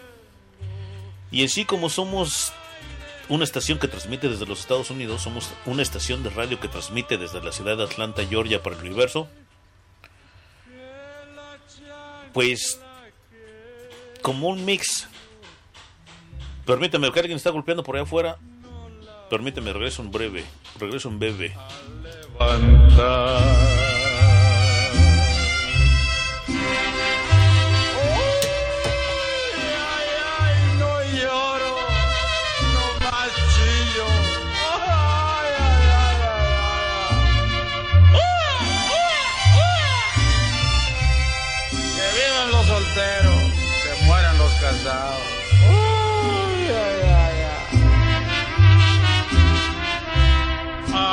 Y en sí como somos una estación que transmite desde los Estados Unidos, somos una estación de radio que transmite desde la ciudad de Atlanta, Georgia, para el universo. Pues, como un mix. Permítame, que alguien está golpeando por allá afuera. Permíteme, regreso un breve. Regreso un breve. No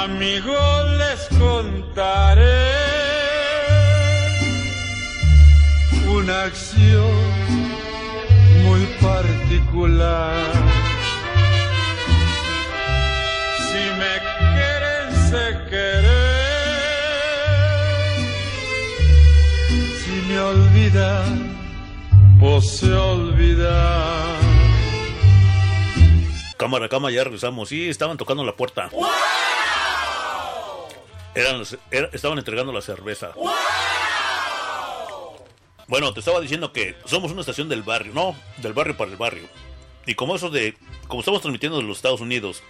Amigos, les contaré una acción muy particular. Si me quieren, se querer. Si me olvidan, pues se olvidan. Cámara, cámara, ya regresamos. Sí, estaban tocando la puerta. Eran, estaban entregando la cerveza. Bueno, te estaba diciendo que somos una estación del barrio, no, del barrio para el barrio. Y como eso de, como estamos transmitiendo de los Estados Unidos,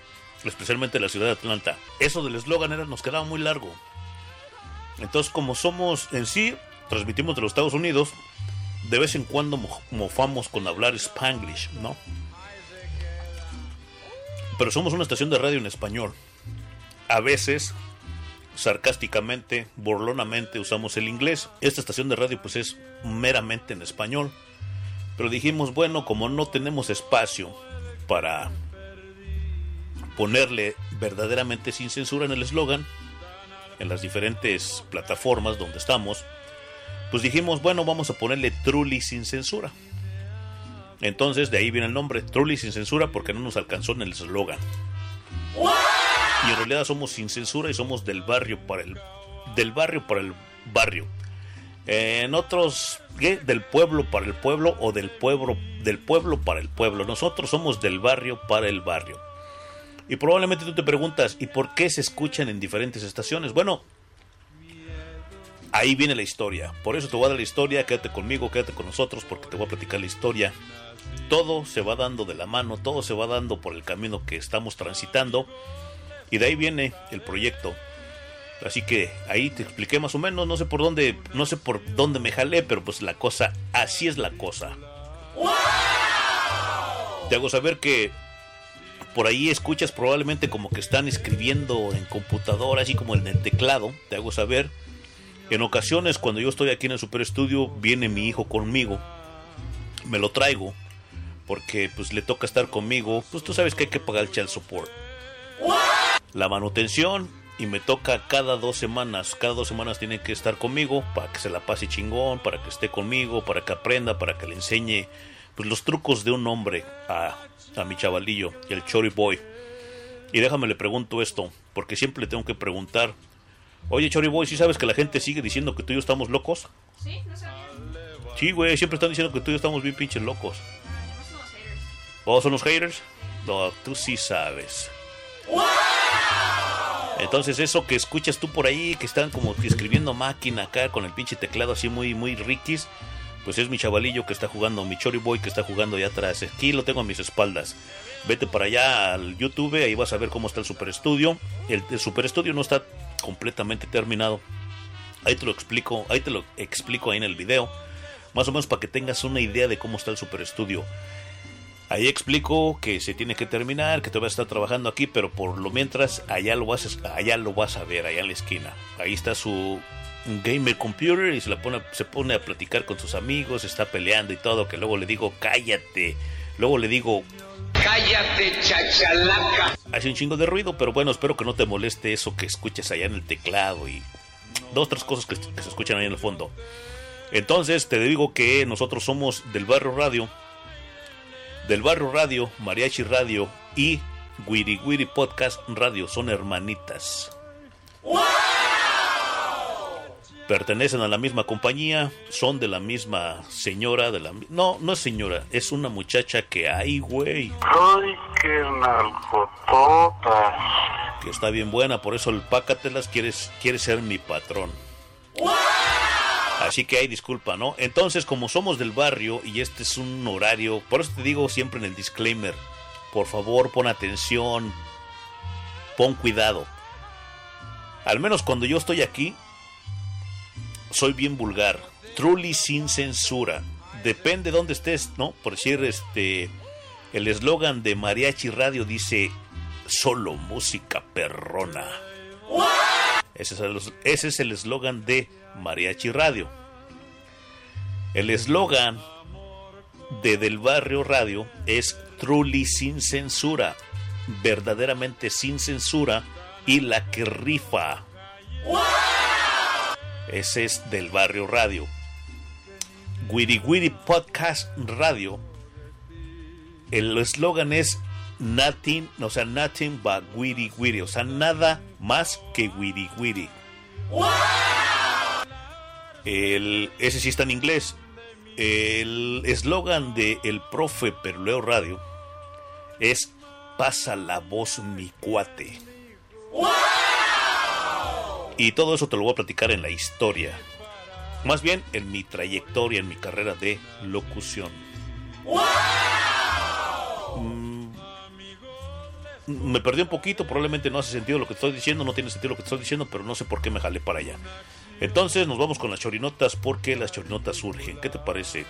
especialmente la ciudad de Atlanta, eso del eslogan era nos quedaba muy largo. Entonces, como somos en sí, transmitimos de los Estados Unidos, de vez en cuando mo- mofamos con hablar Spanglish, ¿no? Pero somos una estación de radio en español. A veces, sarcásticamente, burlonamente, usamos el inglés. Esta estación de radio pues es meramente en español. Pero dijimos, bueno, como no tenemos espacio para ponerle verdaderamente sin censura en el eslogan, en las diferentes plataformas donde estamos, pues dijimos, bueno, vamos a ponerle Truly sin censura. Entonces de ahí viene el nombre, Truly sin censura, porque no nos alcanzó en el eslogan. Y en realidad somos sin censura y somos del barrio para el del barrio para el barrio. En otros ¿qué? del pueblo para el pueblo o del pueblo del pueblo para el pueblo. Nosotros somos del barrio para el barrio. Y probablemente tú te preguntas, ¿y por qué se escuchan en diferentes estaciones? Bueno, ahí viene la historia. Por eso te voy a dar la historia, quédate conmigo, quédate con nosotros porque te voy a platicar la historia. Todo se va dando de la mano, todo se va dando por el camino que estamos transitando. Y de ahí viene el proyecto. Así que ahí te expliqué más o menos, no sé por dónde, no sé por dónde me jalé, pero pues la cosa, así es la cosa. Te hago saber que por ahí escuchas probablemente como que están escribiendo en computadora, así como en el teclado, te hago saber. En ocasiones cuando yo estoy aquí en el Super Estudio, viene mi hijo conmigo, me lo traigo, porque pues le toca estar conmigo, pues tú sabes que hay que pagar el child support. La manutención y me toca cada dos semanas, cada dos semanas tiene que estar conmigo para que se la pase chingón, para que esté conmigo, para que aprenda, para que le enseñe pues los trucos de un hombre a, a mi chavalillo, el Chori Boy. Y déjame le pregunto esto, porque siempre le tengo que preguntar, oye Chori Boy, ¿sí sabes que la gente sigue diciendo que tú y yo estamos locos? Sí, no sabía. Sí, güey, siempre están diciendo que tú y yo estamos bien pinches locos. ¿O son los haters? No, tú sí sabes. Entonces eso que escuchas tú por ahí, que están como escribiendo máquina acá con el pinche teclado así muy, muy riquis, pues es mi chavalillo que está jugando, mi Chori Boy que está jugando allá atrás. Aquí lo tengo a mis espaldas. Vete para allá al YouTube, ahí vas a ver cómo está el Super Estudio. El, el Super Estudio no está completamente terminado. Ahí te lo explico, ahí te lo explico ahí en el video. Más o menos para que tengas una idea de cómo está el Super Estudio. Ahí explico que se tiene que terminar, que te vas a estar trabajando aquí, pero por lo mientras allá lo vas a, allá lo vas a ver, allá en la esquina. Ahí está su gamer computer y se, la pone, se pone a platicar con sus amigos, está peleando y todo, que luego le digo, cállate. Luego le digo, Cállate, chachalaca. hace un chingo de ruido, pero bueno, espero que no te moleste eso que escuches allá en el teclado y dos, tres cosas que, que se escuchan ahí en el fondo. Entonces te digo que nosotros somos del Barrio Radio, del Barrio Radio, Mariachi Radio y Wiri Wiri Podcast Radio, son hermanitas. Pertenecen a la misma compañía, son de la misma señora, de la no, no es señora, es una muchacha que hay, güey. Ay, qué narcototas. que está bien buena, por eso el pácatelas quieres quiere ser mi patrón. Así que hay disculpa, ¿no? Entonces, como somos del barrio y este es un horario, por eso te digo siempre en el disclaimer, por favor, pon atención, pon cuidado. Al menos cuando yo estoy aquí, soy bien vulgar, truly sin censura. Depende de dónde estés, ¿no? Por decir, este, el eslogan de Mariachi Radio dice, solo música perrona. Ese es el- ese es el eslogan de Mariachi Radio. El eslogan de Del Barrio Radio es Truly sin censura, verdaderamente sin censura y la que rifa. Ese es Del Barrio Radio. Wiri Wiri Podcast Radio. El eslogan es Nothing, o sea, nothing but wiri wiri, o sea, nada más que wiri wiri. Ese sí está en inglés. El eslogan de El Profe Perleo Radio es Pasa la voz mi cuate. Y todo eso te lo voy a platicar en la historia. Más bien en mi trayectoria, en mi carrera de locución. Mm, Me perdí un poquito, probablemente no hace sentido lo que estoy diciendo, no tiene sentido lo que estoy diciendo, pero no sé por qué me jalé para allá. Entonces nos vamos con las chorinotas porque las chorinotas surgen. ¿Qué te parece?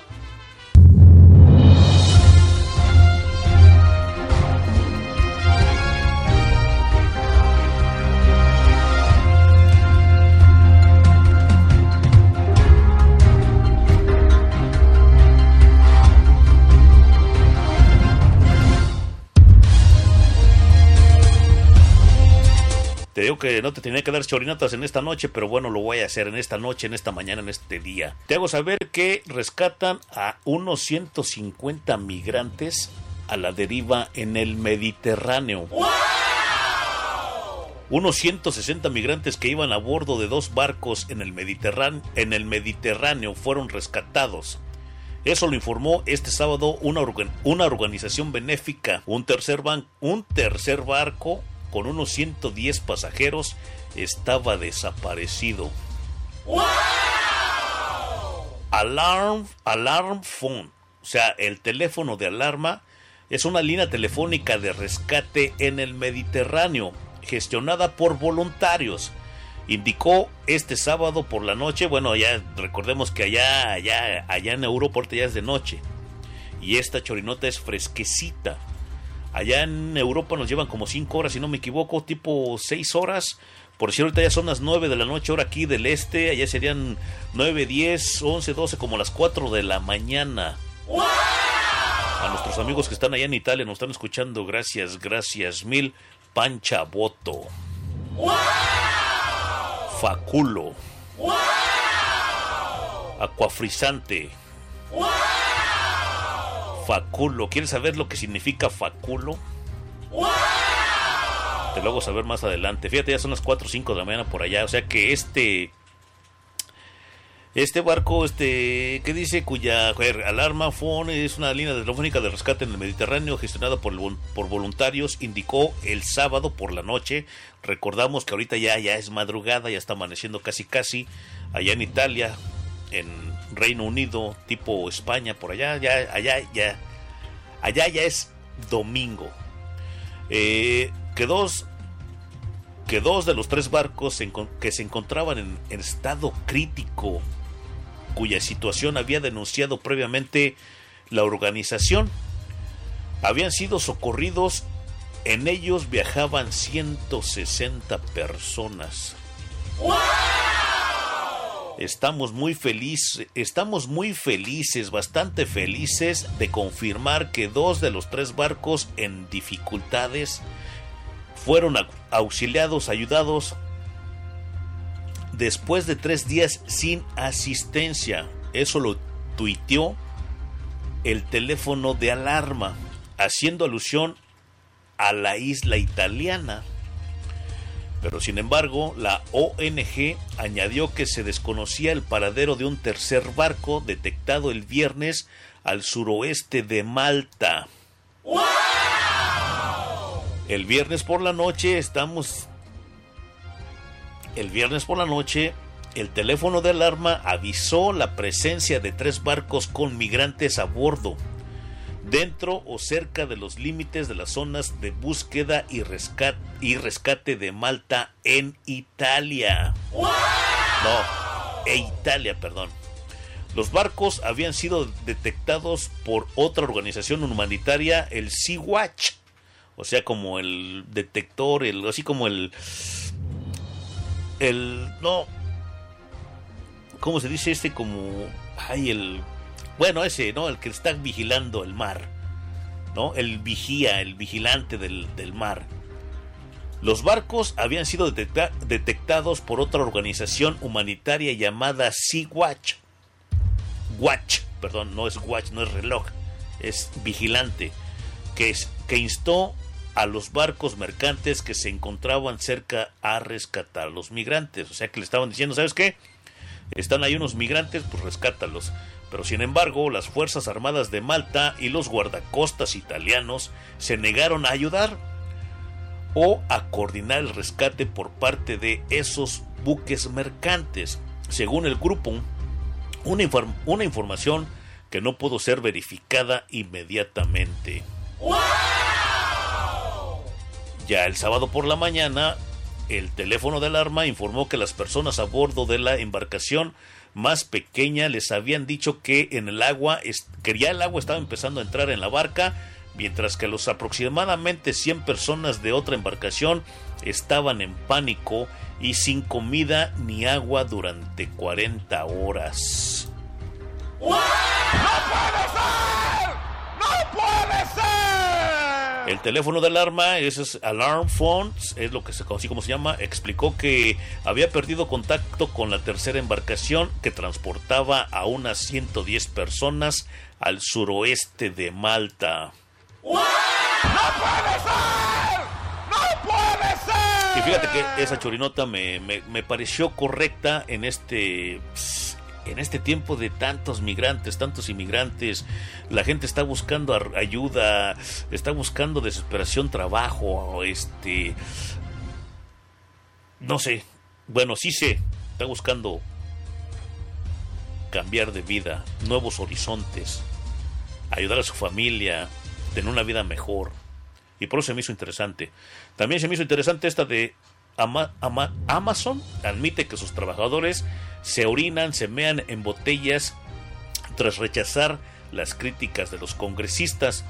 Te digo que no te tenía que dar chorinatas en esta noche, pero bueno, lo voy a hacer en esta noche, en esta mañana, en este día. Te hago saber que rescatan a unos 150 migrantes a la deriva en el Mediterráneo. Unos 160 migrantes que iban a bordo de dos barcos en el Mediterráneo, en el Mediterráneo fueron rescatados. Eso lo informó este sábado una, una organización benéfica. Un tercer, ban- un tercer barco con unos 110 pasajeros estaba desaparecido. Alarm, alarm phone, o sea, el teléfono de alarma es una línea telefónica de rescate en el Mediterráneo, gestionada por voluntarios. Indicó este sábado por la noche, bueno, ya recordemos que allá, allá, allá en Europa ya es de noche. Y esta chorinota es fresquecita. Allá en Europa nos llevan como 5 horas, si no me equivoco, tipo 6 horas. Por si ahorita ya son las 9 de la noche, hora aquí del este. Allá serían 9, 10, 11, 12, como las 4 de la mañana. A nuestros amigos que están allá en Italia nos están escuchando, gracias, gracias mil. Pancha Boto. Faculo. Acuafrisante. Faculo. ¿Quieres saber lo que significa faculo? Te lo hago saber más adelante. Fíjate, ya son las 4 o 5 de la mañana por allá. O sea que este. Este barco, este, ¿qué dice? Cuya joder, alarma phone es una línea telefónica de rescate en el Mediterráneo gestionada por, por voluntarios, indicó el sábado por la noche. Recordamos que ahorita ya, ya es madrugada, ya está amaneciendo casi casi allá en Italia, en Reino Unido, tipo España, por allá, ya, allá, ya, allá ya es domingo. Eh, que dos que dos de los tres barcos que se encontraban en, en estado crítico, cuya situación había denunciado previamente la organización, habían sido socorridos. En ellos viajaban 160 personas. Estamos muy felices, estamos muy felices, bastante felices de confirmar que dos de los tres barcos en dificultades fueron au- auxiliados, ayudados después de tres días sin asistencia. Eso lo tuiteó el teléfono de alarma, haciendo alusión a la isla italiana. Pero sin embargo, la ONG añadió que se desconocía el paradero de un tercer barco detectado el viernes al suroeste de Malta. El viernes por la noche estamos... El viernes por la noche, el teléfono de alarma avisó la presencia de tres barcos con migrantes a bordo, dentro o cerca de los límites de las zonas de búsqueda y rescate, y rescate de Malta en Italia. No, e Italia, perdón. Los barcos habían sido detectados por otra organización humanitaria, el Sea-Watch. O sea, como el detector, el, así como el... El... No. ¿Cómo se dice este? Como... Ay, el... Bueno, ese, ¿no? El que está vigilando el mar. ¿No? El vigía, el vigilante del, del mar. Los barcos habían sido detecta- detectados por otra organización humanitaria llamada Sea-Watch. Watch, perdón, no es watch, no es reloj, es vigilante, que, que instó a los barcos mercantes que se encontraban cerca a rescatar a los migrantes. O sea que le estaban diciendo, ¿sabes qué? Están ahí unos migrantes, pues rescátalos. Pero sin embargo, las Fuerzas Armadas de Malta y los guardacostas italianos se negaron a ayudar o a coordinar el rescate por parte de esos buques mercantes. Según el grupo, una, inform- una información que no pudo ser verificada inmediatamente. Ya el sábado por la mañana, el teléfono de alarma informó que las personas a bordo de la embarcación más pequeña les habían dicho que en el agua, que ya el agua estaba empezando a entrar en la barca, mientras que los aproximadamente 100 personas de otra embarcación estaban en pánico y sin comida ni agua durante 40 horas. ¡No puede ser! ¡No puede ser! El teléfono de alarma, ese es Alarm Phone, es lo que se así como se llama, explicó que había perdido contacto con la tercera embarcación que transportaba a unas 110 personas al suroeste de Malta. ¡No puede ser! ¡No puede ser! Y fíjate que esa chorinota me, me- me pareció correcta en este en este tiempo de tantos migrantes, tantos inmigrantes, la gente está buscando ayuda, está buscando desesperación trabajo, este no sé, bueno, sí sé, está buscando cambiar de vida, nuevos horizontes, ayudar a su familia, tener una vida mejor. Y por eso se me hizo interesante. También se me hizo interesante esta de Ama- Ama- Amazon. Admite que sus trabajadores se orinan, se mean en botellas tras rechazar las críticas de los congresistas.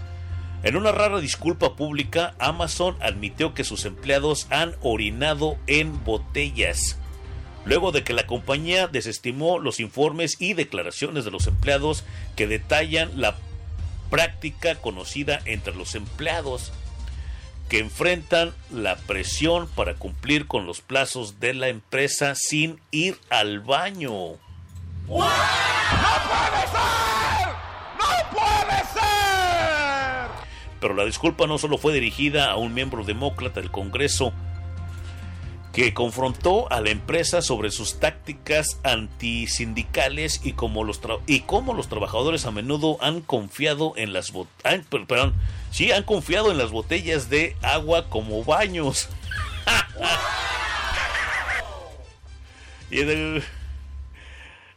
En una rara disculpa pública, Amazon admitió que sus empleados han orinado en botellas. Luego de que la compañía desestimó los informes y declaraciones de los empleados que detallan la práctica conocida entre los empleados que enfrentan la presión para cumplir con los plazos de la empresa sin ir al baño. ¡No puede ser! ¡No puede ser! Pero la disculpa no solo fue dirigida a un miembro demócrata del Congreso, que confrontó a la empresa sobre sus tácticas antisindicales y cómo los, y cómo los trabajadores a menudo han confiado en las per- perdón, sí, han confiado en las botellas de agua como baños.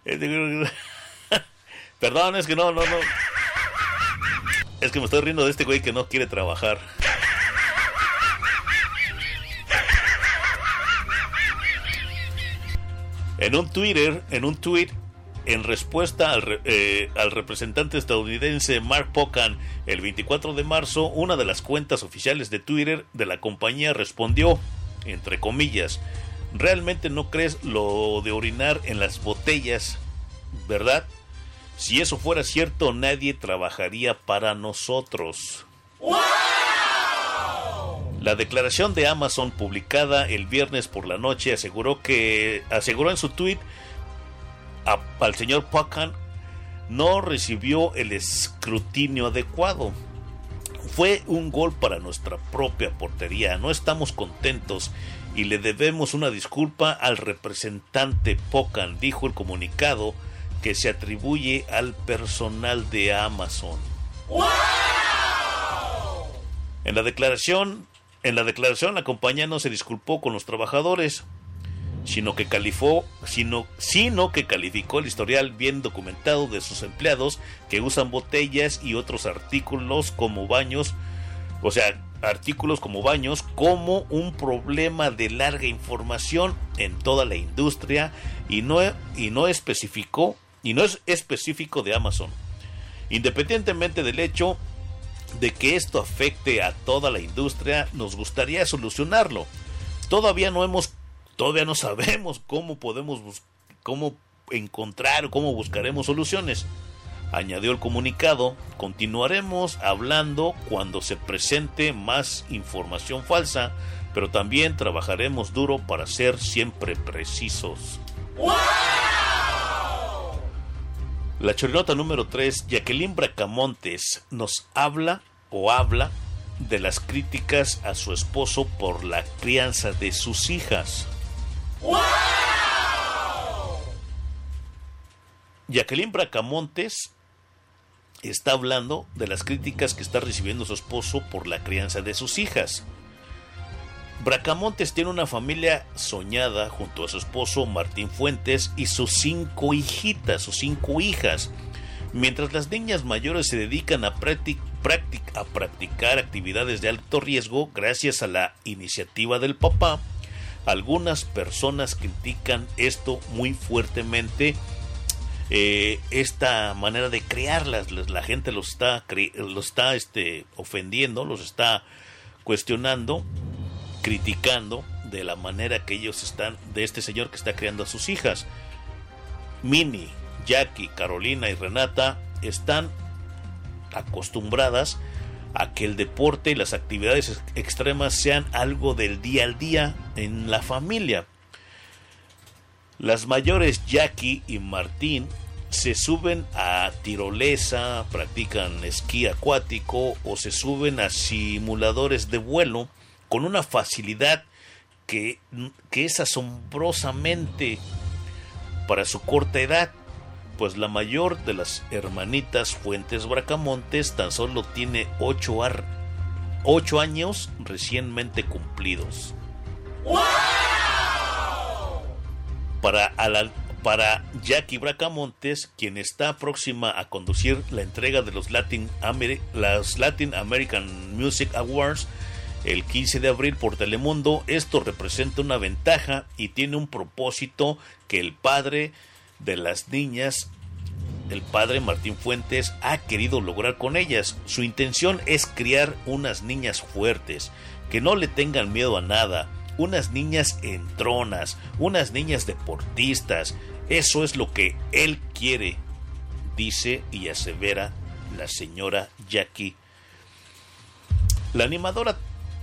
perdón, es que no, no, no. Es que me estoy riendo de este güey que no quiere trabajar. En un Twitter, en un tweet, en respuesta al, eh, al representante estadounidense Mark Pocan el 24 de marzo, una de las cuentas oficiales de Twitter de la compañía respondió, entre comillas, ¿realmente no crees lo de orinar en las botellas, verdad? Si eso fuera cierto, nadie trabajaría para nosotros. La declaración de Amazon publicada el viernes por la noche aseguró que aseguró en su tweet a- al señor Pacan no recibió el escrutinio adecuado. Fue un gol para nuestra propia portería. No estamos contentos y le debemos una disculpa al representante Pocan, dijo el comunicado que se atribuye al personal de Amazon. En la declaración, en la declaración la compañía no se disculpó con los trabajadores, sino que calificó, sino, sino que calificó el historial bien documentado de sus empleados que usan botellas y otros artículos como baños, o sea, artículos como baños como un problema de larga información en toda la industria y no, y no especificó y no es específico de Amazon. Independientemente del hecho de que esto afecte a toda la industria, nos gustaría solucionarlo. Todavía no hemos todavía no sabemos cómo podemos cómo encontrar cómo buscaremos soluciones. Añadió el comunicado, continuaremos hablando cuando se presente más información falsa, pero también trabajaremos duro para ser siempre precisos. La chorinota número 3, Jacqueline Bracamontes, nos habla o habla de las críticas a su esposo por la crianza de sus hijas. Jacqueline Bracamontes está hablando de las críticas que está recibiendo su esposo por la crianza de sus hijas. Bracamontes tiene una familia soñada junto a su esposo Martín Fuentes y sus cinco hijitas, sus cinco hijas. Mientras las niñas mayores se dedican a, practic- practic- a practicar actividades de alto riesgo gracias a la iniciativa del papá, algunas personas critican esto muy fuertemente. eh, esta manera de crearlas, la, gente los está, los está este, ofendiendo, los está cuestionando criticando de la manera que ellos están, de este señor que está creando a sus hijas. Minnie, Jackie, Carolina y Renata están acostumbradas a que el deporte y las actividades ex- extremas sean algo del día al día en la familia. Las mayores Jackie y Martín se suben a tirolesa, practican esquí acuático o se suben a simuladores de vuelo con una facilidad que, que es asombrosamente para su corta edad, pues la mayor de las hermanitas Fuentes Bracamontes tan solo tiene 8 años recientemente cumplidos. Para, Alan- para Jackie Bracamontes, quien está próxima a conducir la entrega de los Latin, Latin American Music Awards el 15 de abril por Telemundo, esto representa una ventaja y tiene un propósito que el padre de las niñas, el padre Martín Fuentes, ha querido lograr con ellas. Su intención es criar unas niñas fuertes, que no le tengan miedo a nada, unas niñas entronas, unas niñas deportistas. Eso es lo que él quiere, dice y asevera la señora Jackie. La animadora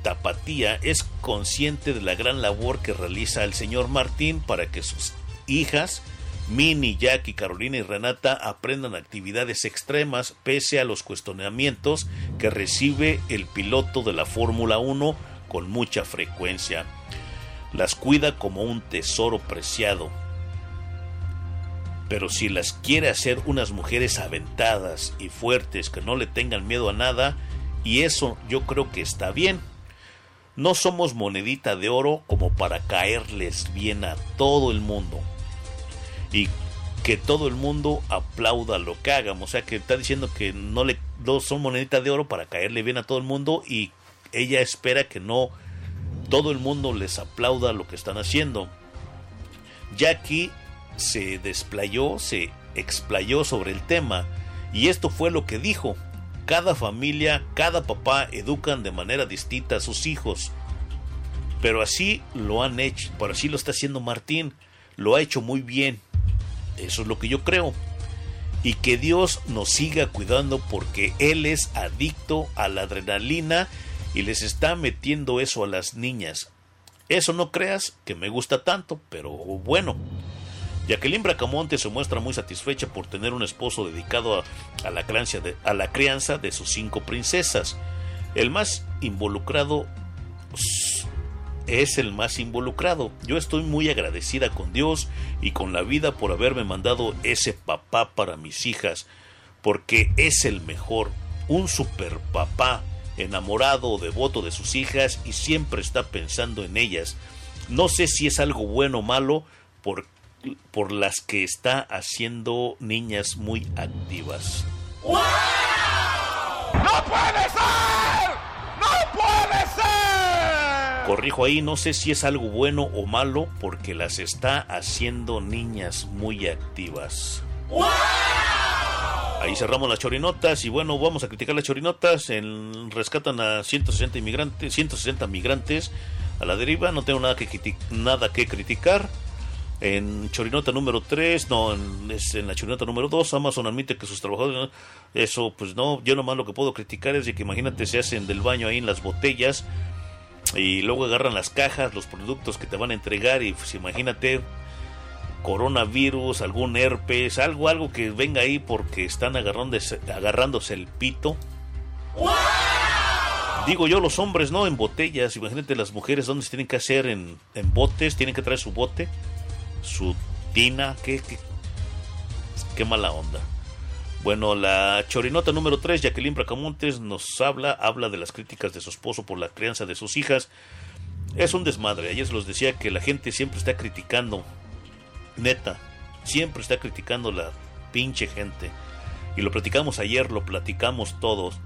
Tapatía es consciente de la gran labor que realiza el señor Martín para que sus hijas, Minnie, Jackie, Carolina y Renata, aprendan actividades extremas pese a los cuestionamientos que recibe el piloto de la Fórmula 1 con mucha frecuencia. Las cuida como un tesoro preciado. Pero si las quiere hacer unas mujeres aventadas y fuertes que no le tengan miedo a nada, y eso yo creo que está bien. No somos monedita de oro como para caerles bien a todo el mundo. Y que todo el mundo aplauda lo que hagamos. O sea que está diciendo que no le no son monedita de oro para caerle bien a todo el mundo y ella espera que no todo el mundo les aplauda lo que están haciendo. Jackie se desplayó, se explayó sobre el tema y esto fue lo que dijo. Cada familia, cada papá educan de manera distinta a sus hijos. Pero así lo han hecho, pero así lo está haciendo Martín. Lo ha hecho muy bien. Eso es lo que yo creo. Y que Dios nos siga cuidando porque Él es adicto a la adrenalina y les está metiendo eso a las niñas. Eso no creas que me gusta tanto, pero bueno. Jacqueline Bracamonte se muestra muy satisfecha por tener un esposo dedicado a, la, crianza de, sus cinco princesas. El más involucrado es el más involucrado. Yo estoy muy agradecida con Dios y con la vida por haberme mandado ese papá para mis hijas, porque es el mejor, un super papá, enamorado, devoto de sus hijas y siempre está pensando en ellas. No sé si es algo bueno o malo por, por las que está haciendo niñas muy activas. ¡No puede ser! ¡No puede ser! Corrijo ahí, no sé si es algo bueno o malo porque las está haciendo niñas muy activas. Ahí cerramos las chorinotas y bueno, vamos a criticar las chorinotas. En, rescatan a 160 inmigrantes, 160 migrantes a la deriva. No tengo nada que, criti- nada que criticar. En Chorinota número 3, no, en, es en la Chorinota número 2, Amazon admite que sus trabajadores, eso pues no, yo nomás lo que puedo criticar es de que imagínate se hacen del baño ahí en las botellas y luego agarran las cajas, los productos que te van a entregar y pues imagínate coronavirus, algún herpes, algo, algo que venga ahí porque están agarrándose, agarrándose el pito. Digo yo, los hombres, ¿no? En botellas. Imagínate las mujeres, ¿dónde se tienen que hacer? En, en botes, tienen que traer su bote, su tina. ¿Qué, qué, mala onda. Bueno, la chorinota número 3, Jacqueline Bracamontes, nos habla, habla de las críticas de su esposo por la crianza de sus hijas. Es un desmadre. Ayer se los decía que la gente siempre está criticando. Neta, siempre está criticando la pinche gente. Y lo platicamos ayer, lo platicamos todos.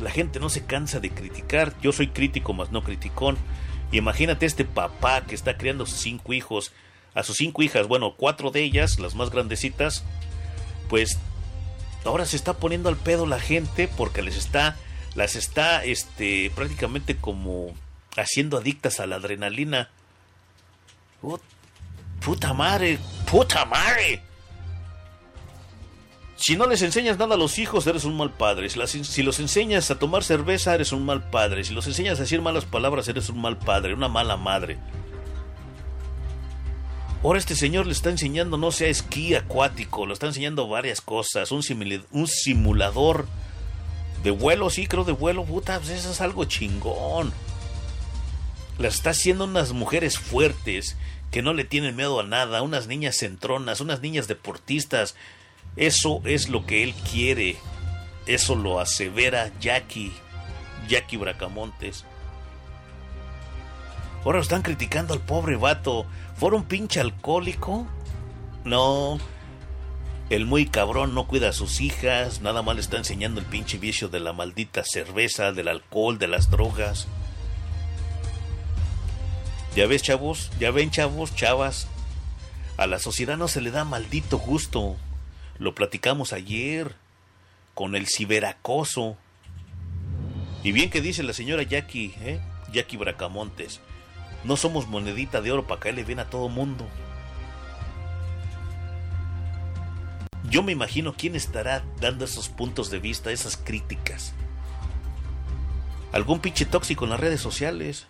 La gente no se cansa de criticar. Yo soy crítico, más no criticón. Y imagínate este papá que está criando cinco hijos. A sus cinco hijas, bueno, cuatro de ellas, las más grandecitas, pues ahora se está poniendo al pedo la gente porque les está, las está, este, prácticamente como haciendo adictas a la adrenalina. Put- puta madre, puta madre. Si no les enseñas nada a los hijos, eres un mal padre. Si, si los enseñas a tomar cerveza, eres un mal padre. Si los enseñas a decir malas palabras, eres un mal padre, una mala madre. Ahora este señor le está enseñando, no sea esquí acuático, le está enseñando varias cosas. Un, un simulador de vuelo, sí, creo de vuelo, puta, pues eso es algo chingón. Las está haciendo unas mujeres fuertes, que no le tienen miedo a nada, unas niñas centronas, unas niñas deportistas. Eso es lo que él quiere. Eso lo asevera Jackie, Jackie Bracamontes. Ahora lo están criticando al pobre vato. ¿Fuera un pinche alcohólico? No. El muy cabrón no cuida a sus hijas, nada más le está enseñando el pinche vicio de la maldita cerveza, del alcohol, de las drogas. Ya ves, chavos, ya ven, chavos, chavas. A la sociedad no se le da maldito gusto. Lo platicamos ayer con el ciberacoso. Y bien que dice la señora Jackie, ¿eh? Jackie Bracamontes. No somos monedita de oro para caerle bien a todo mundo. Yo me imagino quién estará dando esos puntos de vista, esas críticas. Algún pinche tóxico en las redes sociales.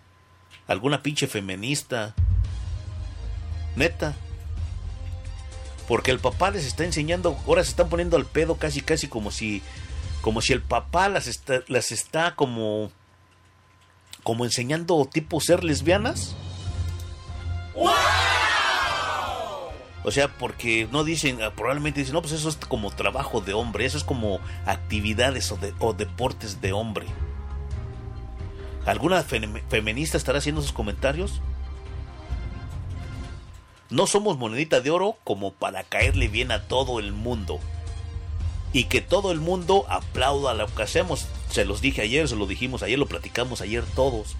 Alguna pinche feminista. Neta. Porque el papá les está enseñando, ahora se están poniendo al pedo casi casi como si como si el papá las está, las está como como enseñando tipo ser lesbianas. O sea, porque no dicen, ah, probablemente dicen, no, pues eso es como trabajo de hombre, eso es como actividades o, de- o deportes de hombre. ¿Alguna fem- feminista estará haciendo esos comentarios? No somos monedita de oro como para caerle bien a todo el mundo. Y que todo el mundo aplauda lo que hacemos. Se los dije ayer, se lo dijimos ayer, lo platicamos ayer todos.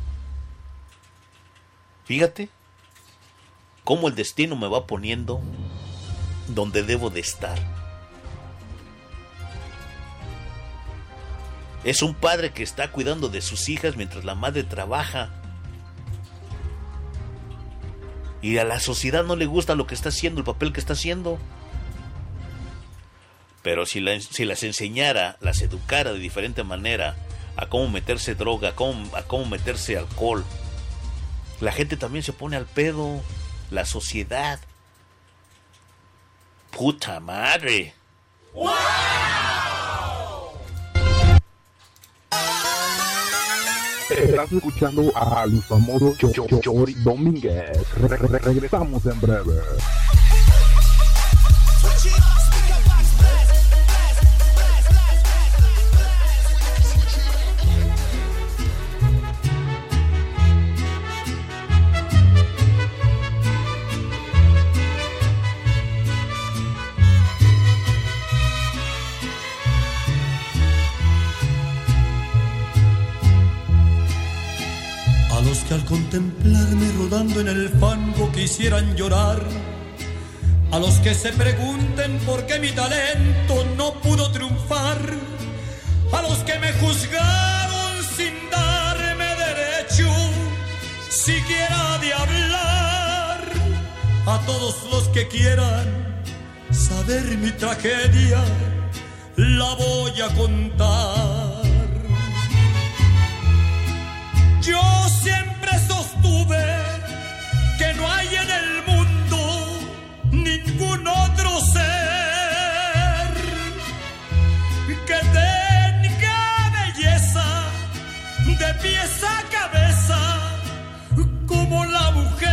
Fíjate cómo el destino me va poniendo donde debo de estar. Es un padre que está cuidando de sus hijas mientras la madre trabaja. Y a la sociedad no le gusta lo que está haciendo, el papel que está haciendo. Pero si, la- si las enseñara, las educara de diferente manera, a cómo meterse droga, a cómo, a meterse alcohol. La gente también se pone al pedo, la sociedad. Puta madre. Estás escuchando famoso Cho- Cho- Chori Domínguez. Re- re- regresamos en breve. En el fango quisieran llorar. A los que se pregunten por qué mi talento no pudo triunfar. A los que me juzgaron sin darme derecho siquiera de hablar. A todos los que quieran saber mi tragedia, la voy a contar. De pies a cabeza como la mujer.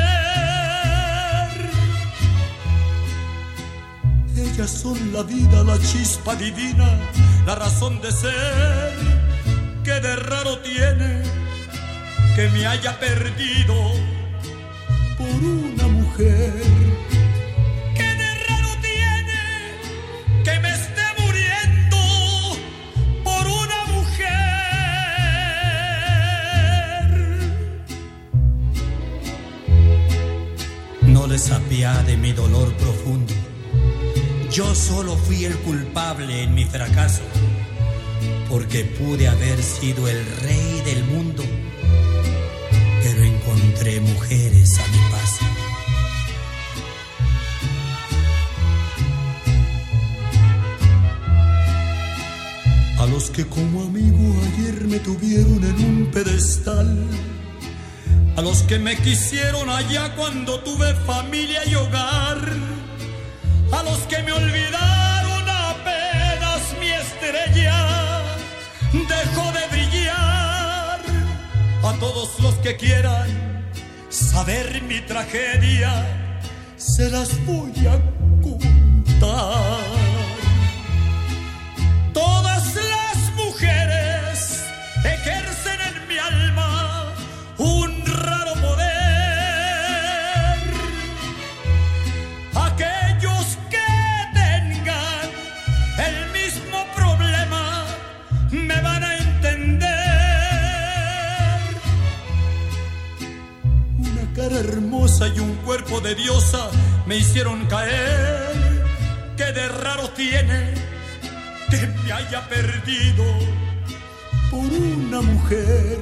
Ellas son la vida, la chispa divina, la razón de ser que de raro tiene que me haya perdido por una mujer. No les apiade mi dolor profundo. Yo solo fui el culpable en mi fracaso, porque pude haber sido el rey del mundo pero encontré mujeres a mi paso. A los que como amigo ayer me tuvieron en un pedestal, a los que me quisieron allá cuando tuve familia y hogar, a los que me olvidaron apenas mi estrella. Dejó de brillar. A todos los que quieran saber mi tragedia, se las voy a contar. Y un cuerpo de diosa me hicieron caer. Que de raro tiene que me haya perdido por una mujer.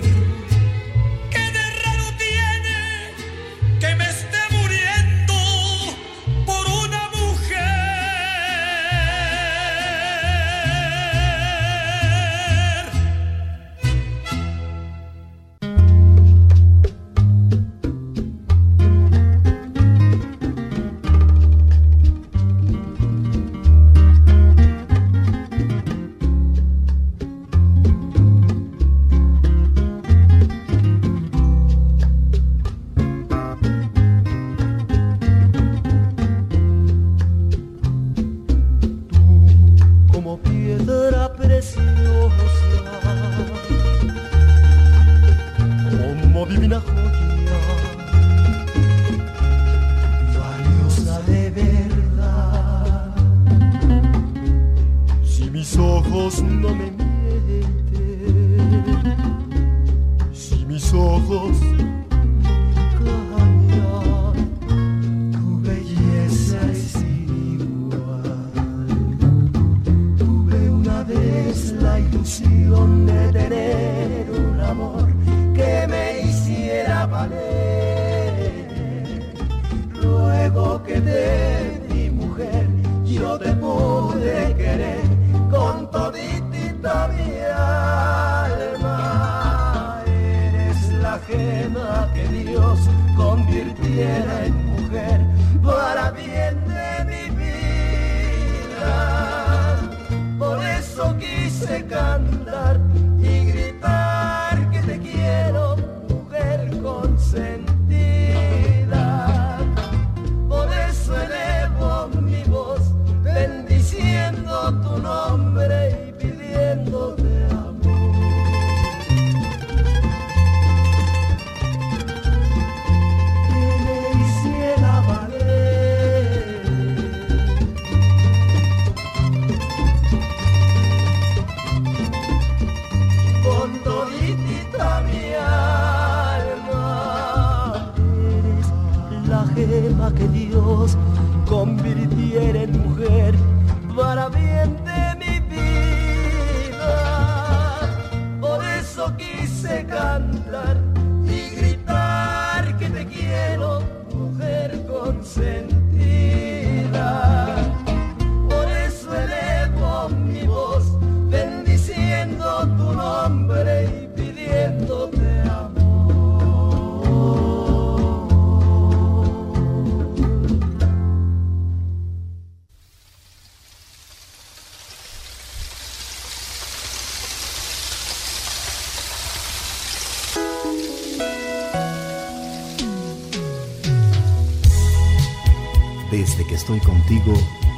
Estoy contigo,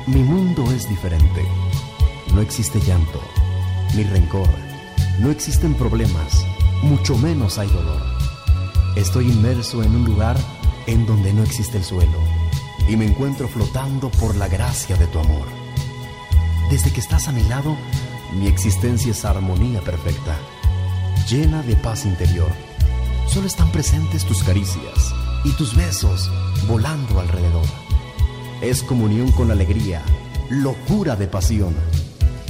mi mundo es diferente. No existe llanto, ni rencor, no existen problemas, mucho menos hay dolor. Estoy inmerso en un lugar en donde no existe el suelo y me encuentro flotando por la gracia de tu amor. Desde que estás a mi lado, mi existencia es armonía perfecta, llena de paz interior. Solo están presentes tus caricias y tus besos volando alrededor. Es comunión con alegría, locura de pasión,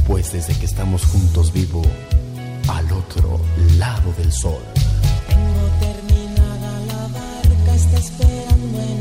pues desde que estamos juntos vivo al otro lado del sol. Tengo terminada la barca, está esperando en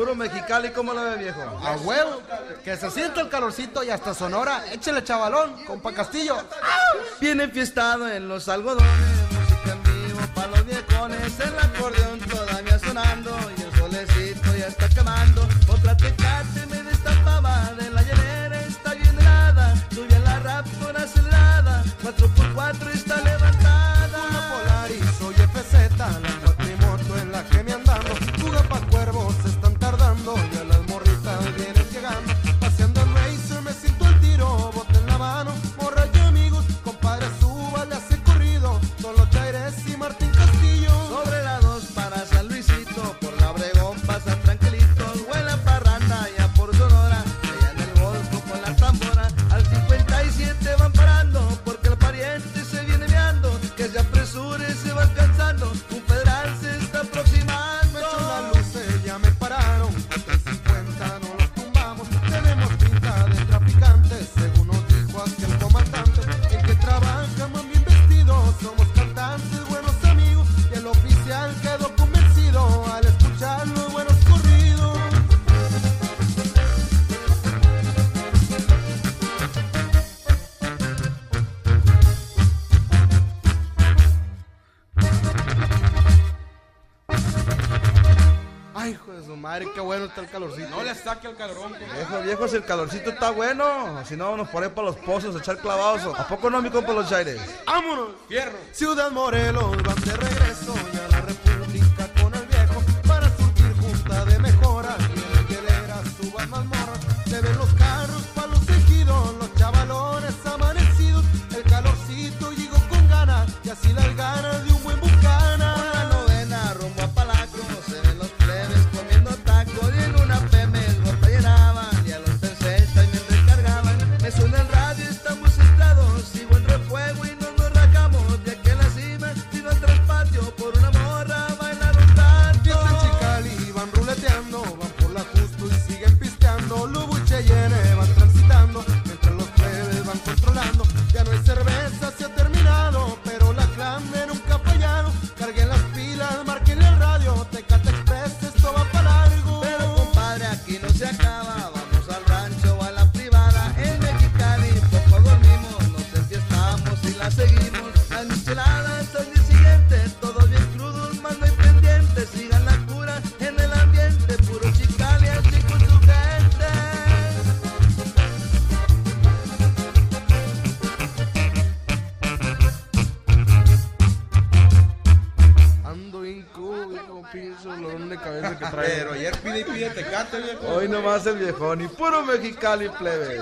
Puro Mexicali, ¿cómo lo ve, viejo? A huevo. Que se sienta el calorcito y hasta Sonora. Échale, chavalón, compa Castillo. Viene fiestado en los algodones. Música en vivo para los viejones. El acordeón todavía sonando. Y el solecito ya está quemando. No le saque el calorón. Pues. Viejo, viejo, si el calorcito está bueno. Si no, nos ponemos para los pozos, a echar clavados. ¿A poco no, mi compa, los chaires? ¡Vámonos! ¡Fierro! Ciudad Morelos, van de. Pero ayer pide y pide te tecate, viejo. Hoy nomás el viejón y puro mexicali plebe.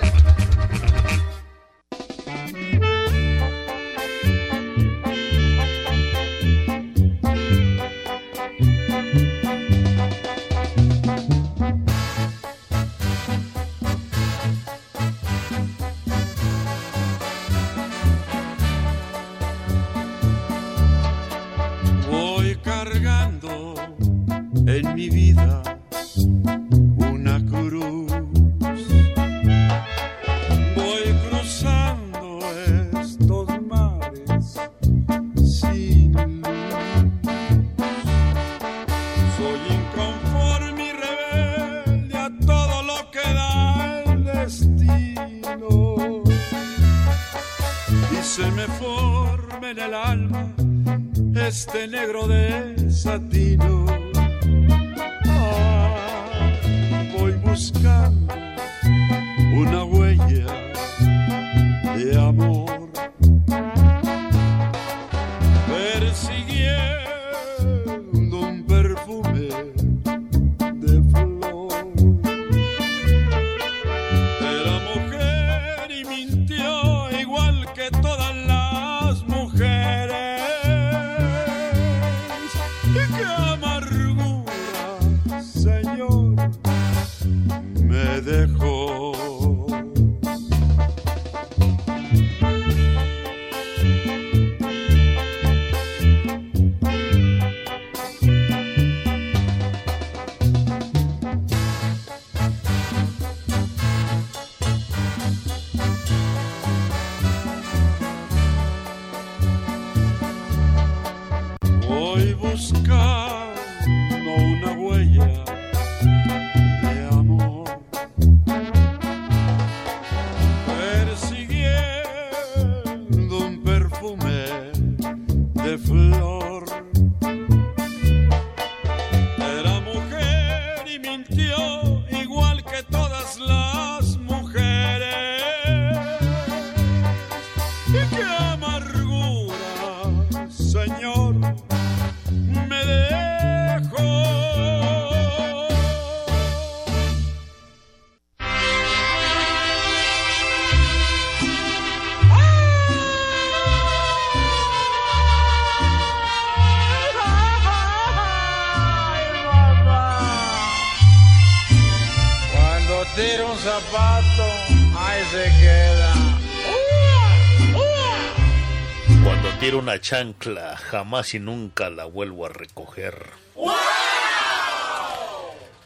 Una chancla, jamás y nunca la vuelvo a recoger.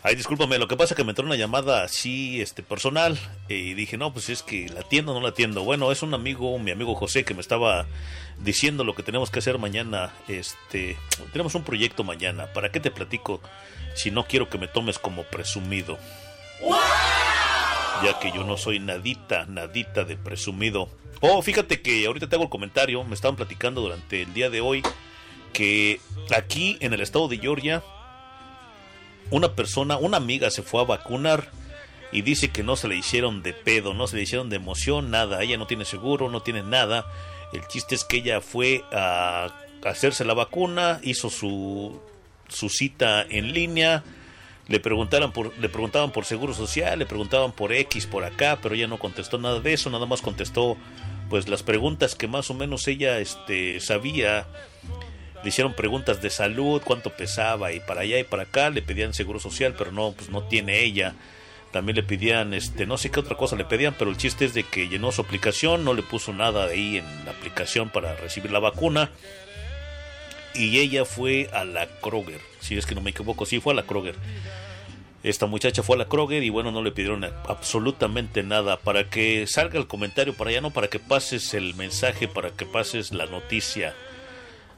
Ay, discúlpame, lo que pasa es que me entró una llamada así, este, personal, y dije, no, pues es que la atiendo o no la atiendo. Bueno, es un amigo, mi amigo José, que me estaba diciendo lo que tenemos que hacer mañana. Este, tenemos un proyecto mañana. ¿Para qué te platico si no quiero que me tomes como presumido? Ya que yo no soy nadita, nadita de presumido. Oh, fíjate que ahorita te hago el comentario, me estaban platicando durante el día de hoy que aquí en el estado de Georgia una persona, una amiga se fue a vacunar y dice que no se le hicieron de pedo, no se le hicieron de emoción, nada. Ella no tiene seguro, no tiene nada. El chiste es que ella fue a hacerse la vacuna, hizo su, su cita en línea. Le preguntaron, por, le preguntaban por seguro social, le preguntaban por X, por acá, pero ella no contestó nada de eso, nada más contestó pues las preguntas que más o menos ella este, sabía le hicieron preguntas de salud, cuánto pesaba y para allá y para acá, le pedían seguro social, pero no, pues no tiene ella. También le pedían, este, no sé qué otra cosa le pedían, pero el chiste es de que llenó su aplicación, no le puso nada ahí en la aplicación para recibir la vacuna. Y ella fue a la Kroger, si es que no me equivoco, sí fue a la Kroger. Esta muchacha fue a la Kroger y bueno, no le pidieron absolutamente nada para que salga el comentario para allá, no para que pases el mensaje, para que pases la noticia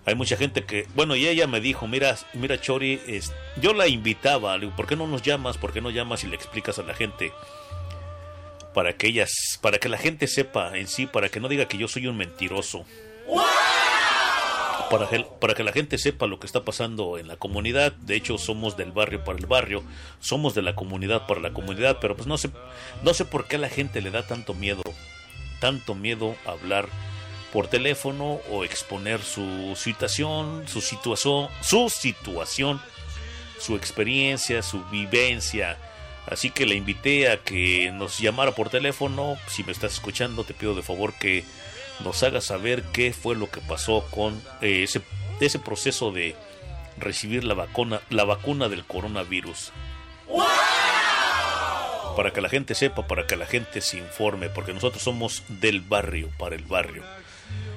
hay mucha gente que, bueno, y ella me dijo, mira, mira Chori, es, yo la invitaba, le digo, ¿por qué no nos llamas? ¿Por qué no llamas y le explicas a la gente? Para que ellas, para que la gente sepa en sí, para que no diga que yo soy un mentiroso. Para que, para que la gente sepa lo que está pasando en la comunidad. De hecho, somos del barrio para el barrio, somos de la comunidad para la comunidad, pero pues no sé, no sé por qué a la gente le da tanto miedo, tanto miedo a hablar por teléfono o exponer su situación, su situación, su situación, su experiencia, su vivencia. Así que le invité a que nos llamara por teléfono. Si me estás escuchando, te pido de favor que nos hagas saber qué fue lo que pasó con eh, ese, ese proceso de recibir la vacuna, la vacuna del coronavirus. Para que la gente sepa, para que la gente se informe, porque nosotros somos del barrio, para el barrio.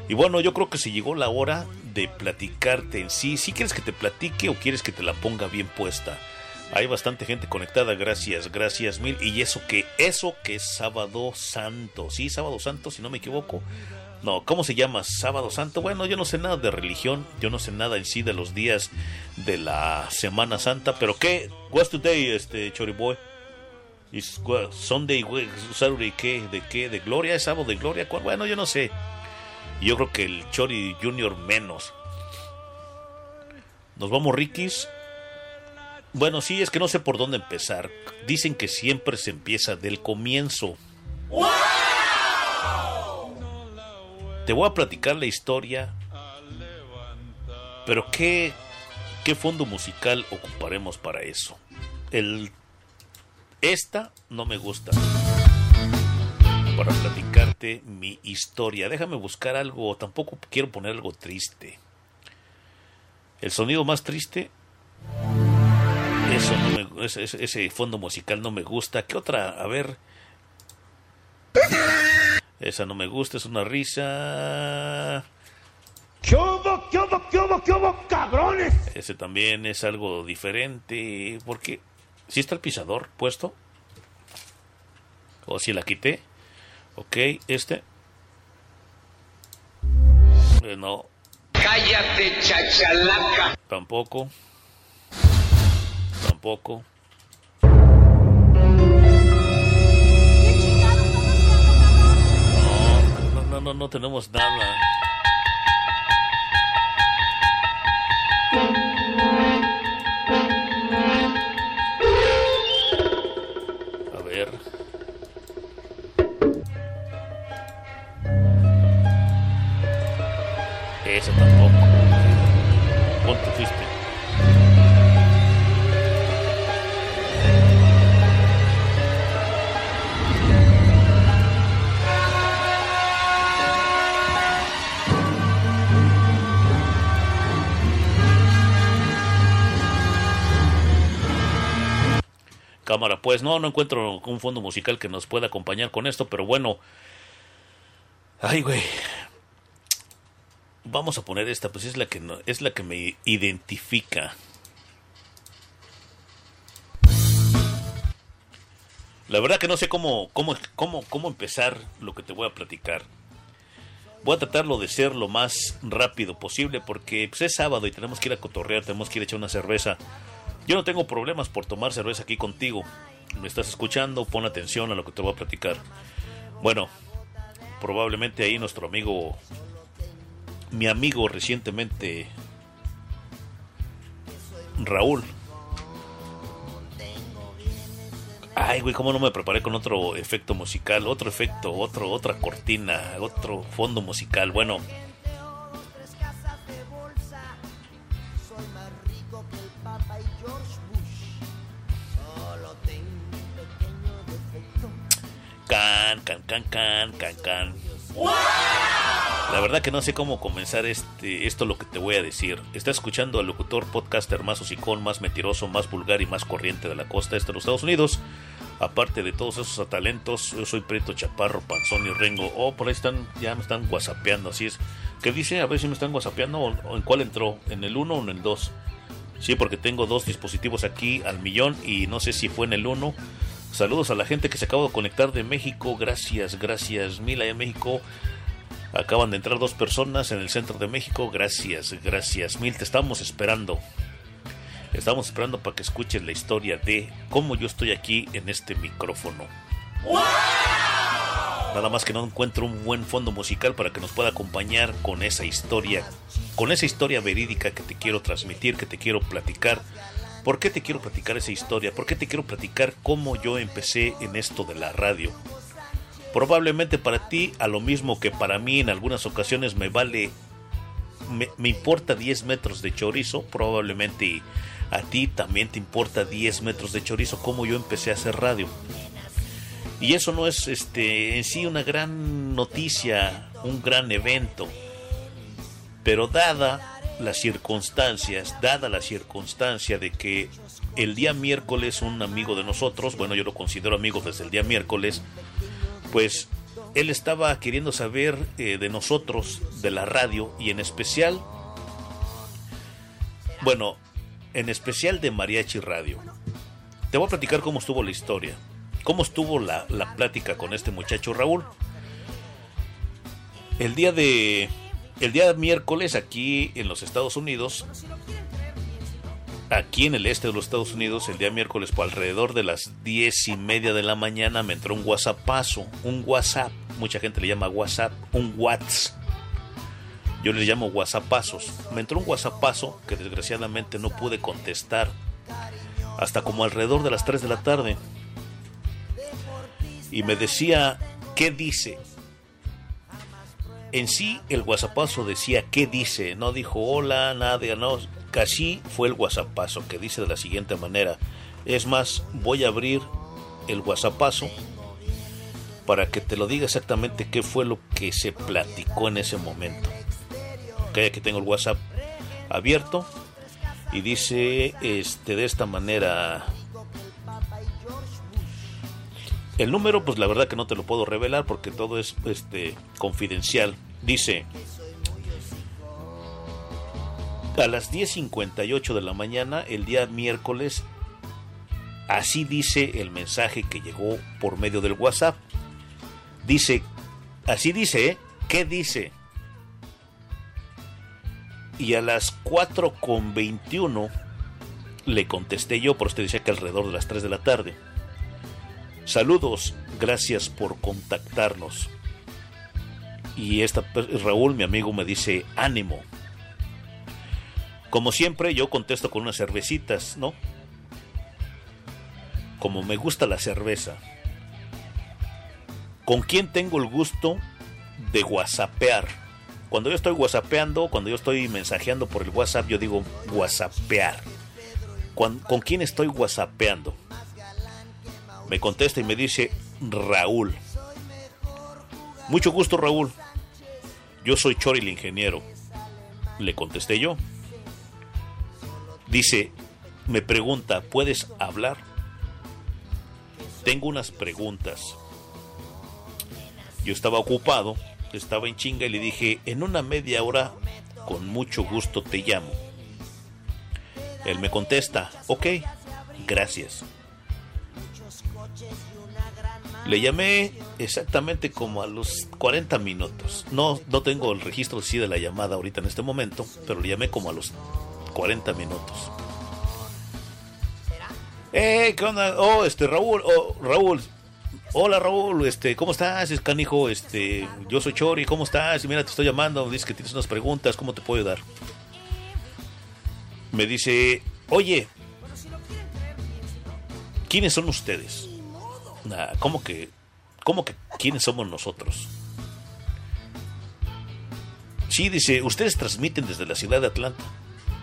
Y bueno, yo creo que se llegó la hora de platicarte en sí. Si quieres que te platique o quieres que te la ponga bien puesta. Hay bastante gente conectada, gracias, gracias mil. Y eso que, eso que es sábado santo. Sí, sábado santo, si no me equivoco. No, ¿cómo se llama? Sábado Santo. Bueno, yo no sé nada de religión, yo no sé nada en sí de los días de la Semana Santa, pero ¿qué? What's today, este Choriboy? Is Sunday, Saturday, ¿qué? ¿De qué? ¿De gloria? ¿Es sábado de gloria? Bueno, yo no sé. Yo creo que el Chori Junior menos. Nos vamos, Rikis. Bueno, sí, es que no sé por dónde empezar. Dicen que siempre se empieza del comienzo. Te voy a platicar la historia. Pero ¿qué, qué fondo musical ocuparemos para eso? El, esta no me gusta para platicarte mi historia. Déjame buscar algo, tampoco quiero poner algo triste. El sonido más triste, ese, ese fondo musical no me gusta. ¿Qué otra? A ver. Esa no me gusta, es una risa. ¿Qué hubo, qué hubo, qué hubo, qué hubo, cabrones? Ese también es algo diferente. Porque si está el pisador puesto. O si la quité. Ok, este. Eh, no. Cállate, chachalaca. Tampoco. Tampoco. No, no, no, tenemos nada. A ver. Ese tampoco. ¿Cuánto fuiste? Cámara, pues no, no encuentro un fondo musical que nos pueda acompañar con esto, pero bueno. Ay, güey. Vamos a poner esta, pues es la que no, es la que me identifica. La verdad que no sé cómo, cómo, cómo, cómo empezar lo que te voy a platicar. Voy a tratarlo de ser lo más rápido posible porque pues, es sábado y tenemos que ir a cotorrear, tenemos que ir a echar una cerveza. Yo no tengo problemas por tomar cerveza aquí contigo. Me estás escuchando, pon atención a lo que te voy a platicar. Bueno, probablemente ahí nuestro amigo, mi amigo recientemente, Raúl. Ay, güey, cómo no me preparé con otro efecto musical, otro efecto, otro, otra cortina, otro fondo musical. Bueno, can, can, can, can, can, can. La verdad que no sé cómo comenzar este, esto lo que te voy a decir. Estás escuchando al locutor podcaster más hocicón, más mentiroso, más vulgar y más corriente de la costa este de los Estados Unidos. Aparte de todos esos talentos, yo soy Prieto Chaparro, Panzón y Rengo. Oh, por ahí están, ya me están whatsappeando, así es. ¿Qué dice? A ver si me están whatsappeando o, o en cuál entró, en el 1 o en el 2. Sí, porque tengo dos dispositivos aquí al millón y no sé si fue en el 1. Saludos a la gente que se acaba de conectar de México. Gracias, gracias. Mil allá en México. Acaban de entrar dos personas en el centro de México. Gracias, gracias. Mil, te estamos esperando. Estamos esperando para que escuches la historia de cómo yo estoy aquí en este micrófono. Nada más que no encuentro un buen fondo musical para que nos pueda acompañar con esa historia, con esa historia verídica que te quiero transmitir, que te quiero platicar. ¿Por qué te quiero platicar esa historia? ¿Por qué te quiero platicar cómo yo empecé en esto de la radio? Probablemente para ti, a lo mismo que para mí en algunas ocasiones me vale, me, me importa 10 metros de chorizo, probablemente a ti también te importa 10 metros de chorizo, como yo empecé a hacer radio. Y eso no es este en sí una gran noticia, un gran evento. Pero dada las circunstancias, dada la circunstancia de que el día miércoles un amigo de nosotros, bueno, yo lo considero amigo desde el día miércoles, pues él estaba queriendo saber eh, de nosotros, de la radio, y en especial, bueno, en especial de Mariachi Radio. Te voy a platicar cómo estuvo la historia, cómo estuvo la, la plática con este muchacho Raúl. El día de. El día miércoles aquí en los Estados Unidos. Aquí en el este de los Estados Unidos, el día miércoles, por alrededor de las diez y media de la mañana, me entró un WhatsAppazo, un WhatsApp, mucha gente le llama WhatsApp, un WhatsApp. Yo les llamo WhatsAppazos. Me entró un WhatsAppazo que desgraciadamente no pude contestar hasta como alrededor de las 3 de la tarde. Y me decía, ¿qué dice? En sí, el WhatsAppazo decía, ¿qué dice? No dijo hola, nada, no. Casi fue el WhatsAppazo que dice de la siguiente manera. Es más, voy a abrir el WhatsAppazo para que te lo diga exactamente qué fue lo que se platicó en ese momento. Ok, aquí tengo el WhatsApp abierto y dice este de esta manera el número pues la verdad que no te lo puedo revelar porque todo es este confidencial dice a las 10.58 de la mañana el día miércoles así dice el mensaje que llegó por medio del WhatsApp dice así dice ¿eh? ¿qué dice? y a las 4.21 le contesté yo, por usted decía que alrededor de las 3 de la tarde. Saludos, gracias por contactarnos. Y esta Raúl, mi amigo, me dice ánimo. Como siempre, yo contesto con unas cervecitas, ¿no? Como me gusta la cerveza. ¿Con quién tengo el gusto de whatsappear? Cuando yo estoy whatsappeando, cuando yo estoy mensajeando por el WhatsApp, yo digo whatsappear. ¿Con, ¿con quién estoy whatsappeando? Me contesta y me dice Raúl. Mucho gusto, Raúl. Yo soy Chori el ingeniero. Le contesté yo. Dice, me pregunta, ¿puedes hablar? tengo unas preguntas. Yo estaba ocupado, estaba en chinga y le dije, en una media hora, con mucho gusto te llamo. Él me contesta, ok, gracias. Le llamé exactamente como a los 40 minutos. No, no tengo el registro sí de la llamada ahorita en este momento, pero le llamé como a los 40 minutos. Eh, ¿qué onda? Oh, este Raúl, oh, Raúl. Hola Raúl, este, ¿cómo estás? Es canijo, este, yo soy Chori, ¿cómo estás? Y mira, te estoy llamando, dices que tienes unas preguntas, ¿cómo te puedo ayudar? Me dice, oye, ¿quiénes son ustedes? Nah, ¿Cómo que, cómo que quiénes somos nosotros? Sí, dice, ustedes transmiten desde la ciudad de Atlanta.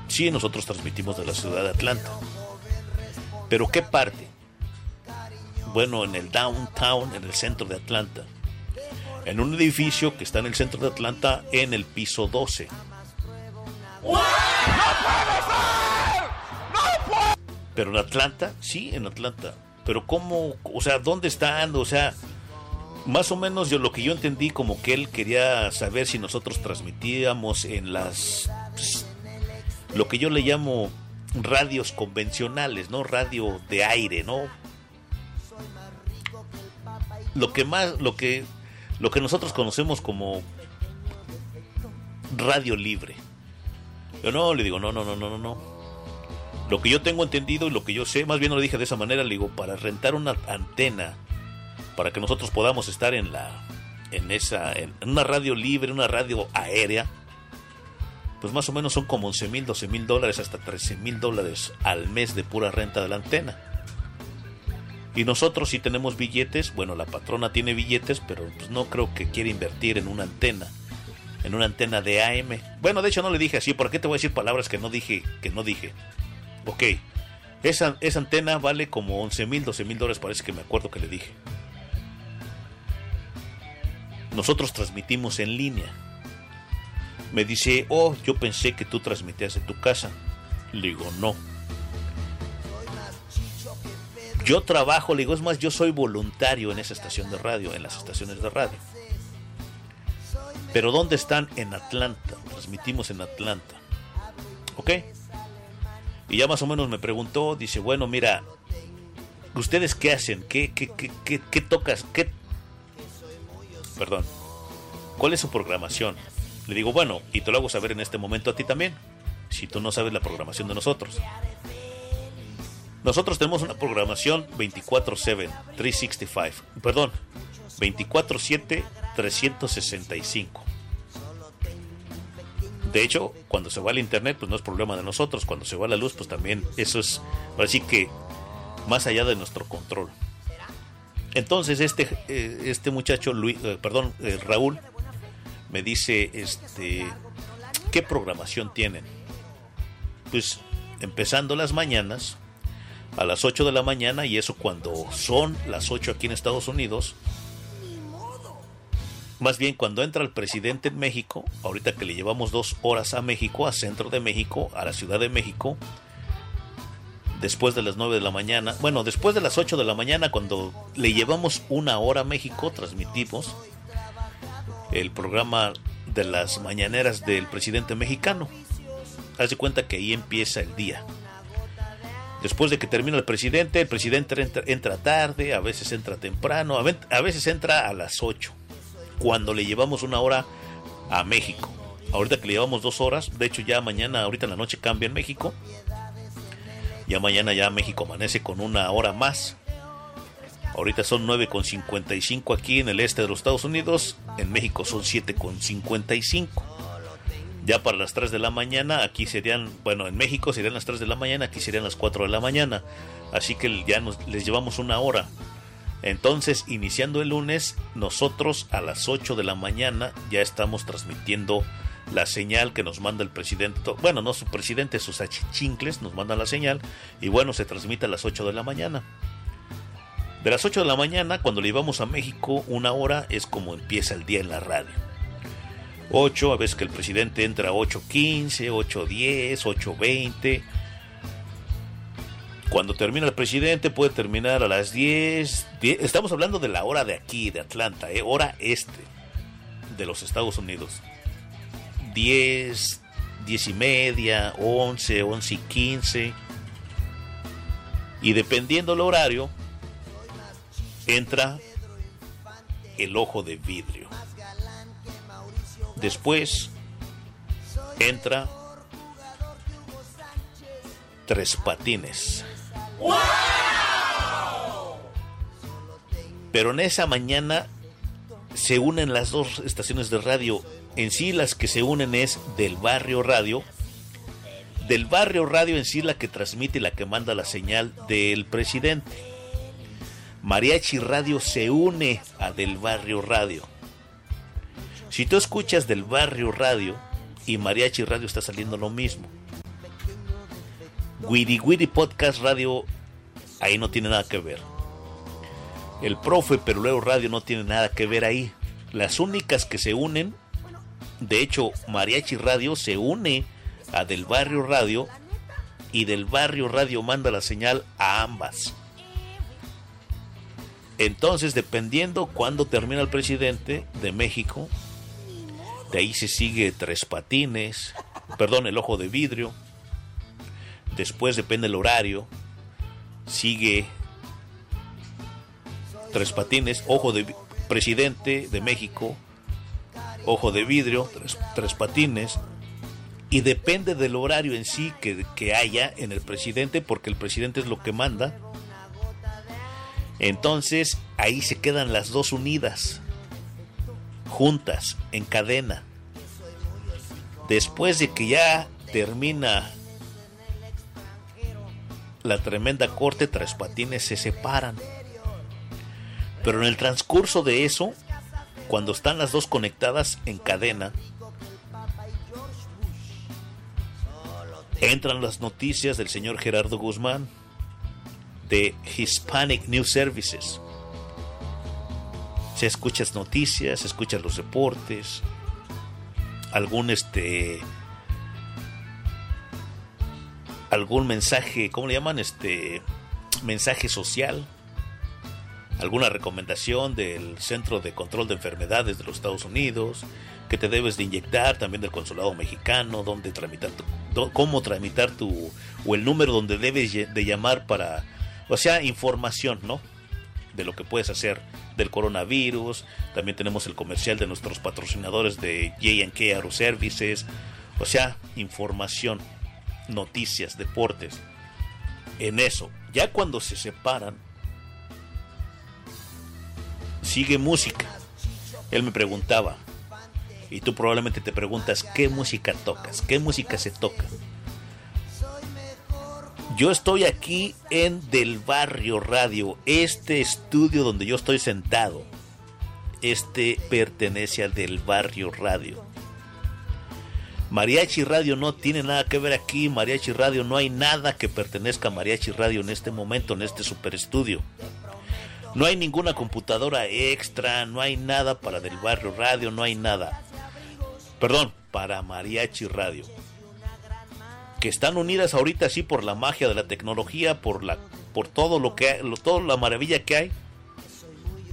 Sí, nosotros transmitimos de la ciudad de Atlanta. ¿Pero qué parte? Bueno, en el downtown, en el centro de Atlanta. En un edificio que está en el centro de Atlanta, en el piso 12. Pero en Atlanta, sí, en Atlanta. Pero cómo, o sea, ¿dónde están? O sea, más o menos yo lo que yo entendí como que él quería saber si nosotros transmitíamos en las pues, lo que yo le llamo radios convencionales, ¿no? Radio de aire, ¿no? Lo que más lo que lo que nosotros conocemos como radio libre. Yo no le digo, no, no, no, no, no, no. Lo que yo tengo entendido y lo que yo sé, más bien lo dije de esa manera, le digo, para rentar una antena, para que nosotros podamos estar en la, en esa, en una radio libre, una radio aérea, pues más o menos son como 11 mil, 12 mil dólares, hasta 13 mil dólares al mes de pura renta de la antena. Y nosotros si tenemos billetes, bueno, la patrona tiene billetes, pero pues no creo que quiera invertir en una antena, en una antena de AM. Bueno, de hecho no le dije así, ¿por qué te voy a decir palabras que no dije, que no dije? Ok, esa, esa antena vale como 11 mil, 12 mil dólares, parece que me acuerdo que le dije. Nosotros transmitimos en línea. Me dice, oh, yo pensé que tú transmitías en tu casa. Le digo, no. Yo trabajo, le digo, es más, yo soy voluntario en esa estación de radio, en las estaciones de radio. Pero ¿dónde están? En Atlanta. Transmitimos en Atlanta. ¿Ok? Y ya más o menos me preguntó, dice, bueno, mira, ¿ustedes qué hacen? ¿Qué, qué, qué, qué, qué tocas? ¿Qué? Perdón. ¿Cuál es su programación? Le digo, bueno, y te lo hago saber en este momento a ti también, si tú no sabes la programación de nosotros. Nosotros tenemos una programación 24/7, 365, perdón, 24/7, 365. De hecho, cuando se va al internet, pues no es problema de nosotros. Cuando se va la luz, pues también eso es, así que más allá de nuestro control. Entonces este eh, este muchacho, Luis, eh, perdón, eh, Raúl, me dice, este, ¿qué programación tienen? Pues empezando las mañanas a las 8 de la mañana y eso cuando son las 8 aquí en Estados Unidos. Más bien cuando entra el presidente en México, ahorita que le llevamos dos horas a México, a centro de México, a la Ciudad de México, después de las 9 de la mañana, bueno, después de las 8 de la mañana, cuando le llevamos una hora a México, transmitimos el programa de las mañaneras del presidente mexicano. Hace cuenta que ahí empieza el día. Después de que termina el presidente, el presidente entra, tarde, a veces entra temprano, a veces entra a las 8, cuando le llevamos una hora a México. Ahorita que le llevamos dos horas, de hecho ya mañana, ahorita en la noche cambia en México. Ya mañana ya México amanece con una hora más. Ahorita son 9.55 aquí en el este de los Estados Unidos. En México son 7.55. Ya para las 3 de la mañana, aquí serían, bueno, en México serían las 3 de la mañana, aquí serían las 4 de la mañana. Así que ya nos, les llevamos una hora. Entonces, iniciando el lunes, nosotros a las 8 de la mañana ya estamos transmitiendo la señal que nos manda el presidente. Bueno, no su presidente, sus achichincles nos mandan la señal. Y bueno, se transmite a las 8 de la mañana. De las 8 de la mañana, cuando le íbamos a México, una hora es como empieza el día en la radio. 8, a veces que el presidente entra a 8.15, 8.10, 8.20. Cuando termina el presidente puede terminar a las 10, 10 estamos hablando de la hora de aquí, de Atlanta, ¿eh? hora este de los Estados Unidos. 10, 10 y media, 11, 11 y 15. Y dependiendo el horario, entra el ojo de vidrio. Después entra tres patines. Pero en esa mañana se unen las dos estaciones de radio. En sí las que se unen es del barrio radio. Del barrio radio en sí la que transmite y la que manda la señal del presidente. Mariachi Radio se une a Del Barrio Radio. Si tú escuchas Del Barrio Radio y Mariachi Radio está saliendo lo mismo. Wiri Podcast Radio ahí no tiene nada que ver. El profe Perulero Radio no tiene nada que ver ahí. Las únicas que se unen, de hecho, Mariachi Radio se une a Del Barrio Radio y Del Barrio Radio manda la señal a ambas. Entonces, dependiendo cuándo termina el presidente de México, de ahí se sigue Tres Patines, perdón, el Ojo de Vidrio. Después depende el horario, sigue Tres Patines, Ojo de Presidente de México, Ojo de Vidrio, Tres, Patines. Y depende del horario en sí que, que haya en el presidente, porque el presidente es lo que manda. Entonces ahí se quedan las dos unidas, juntas, en cadena. Después de que ya termina la tremenda corte, Tres Patines se separan. Pero en el transcurso de eso, cuando están las dos conectadas en cadena, entran las noticias del señor Gerardo Guzmán de Hispanic News Services. Se escuchas noticias, se escuchan los reportes, algún este algún mensaje, ¿cómo le llaman? Este mensaje social, alguna recomendación del Centro de Control de Enfermedades de los Estados Unidos, que te debes de inyectar, también del consulado mexicano, donde tramitar tu, cómo tramitar tu o el número donde debes de llamar para o sea, información, ¿no? De lo que puedes hacer del coronavirus. También tenemos el comercial de nuestros patrocinadores de JK Aero Services. O sea, información, noticias, deportes. En eso, ya cuando se separan, sigue música. Él me preguntaba, y tú probablemente te preguntas, ¿qué música tocas? ¿Qué música se toca? Yo estoy aquí en Del Barrio Radio, este estudio donde yo estoy sentado. Este pertenece al Del Barrio Radio. Mariachi Radio no tiene nada que ver aquí, Mariachi Radio no hay nada que pertenezca a Mariachi Radio en este momento, en este super estudio. No hay ninguna computadora extra, no hay nada para Del Barrio Radio, no hay nada. Perdón, para Mariachi Radio que están unidas ahorita sí por la magia de la tecnología, por la por todo lo que lo, toda la maravilla que hay,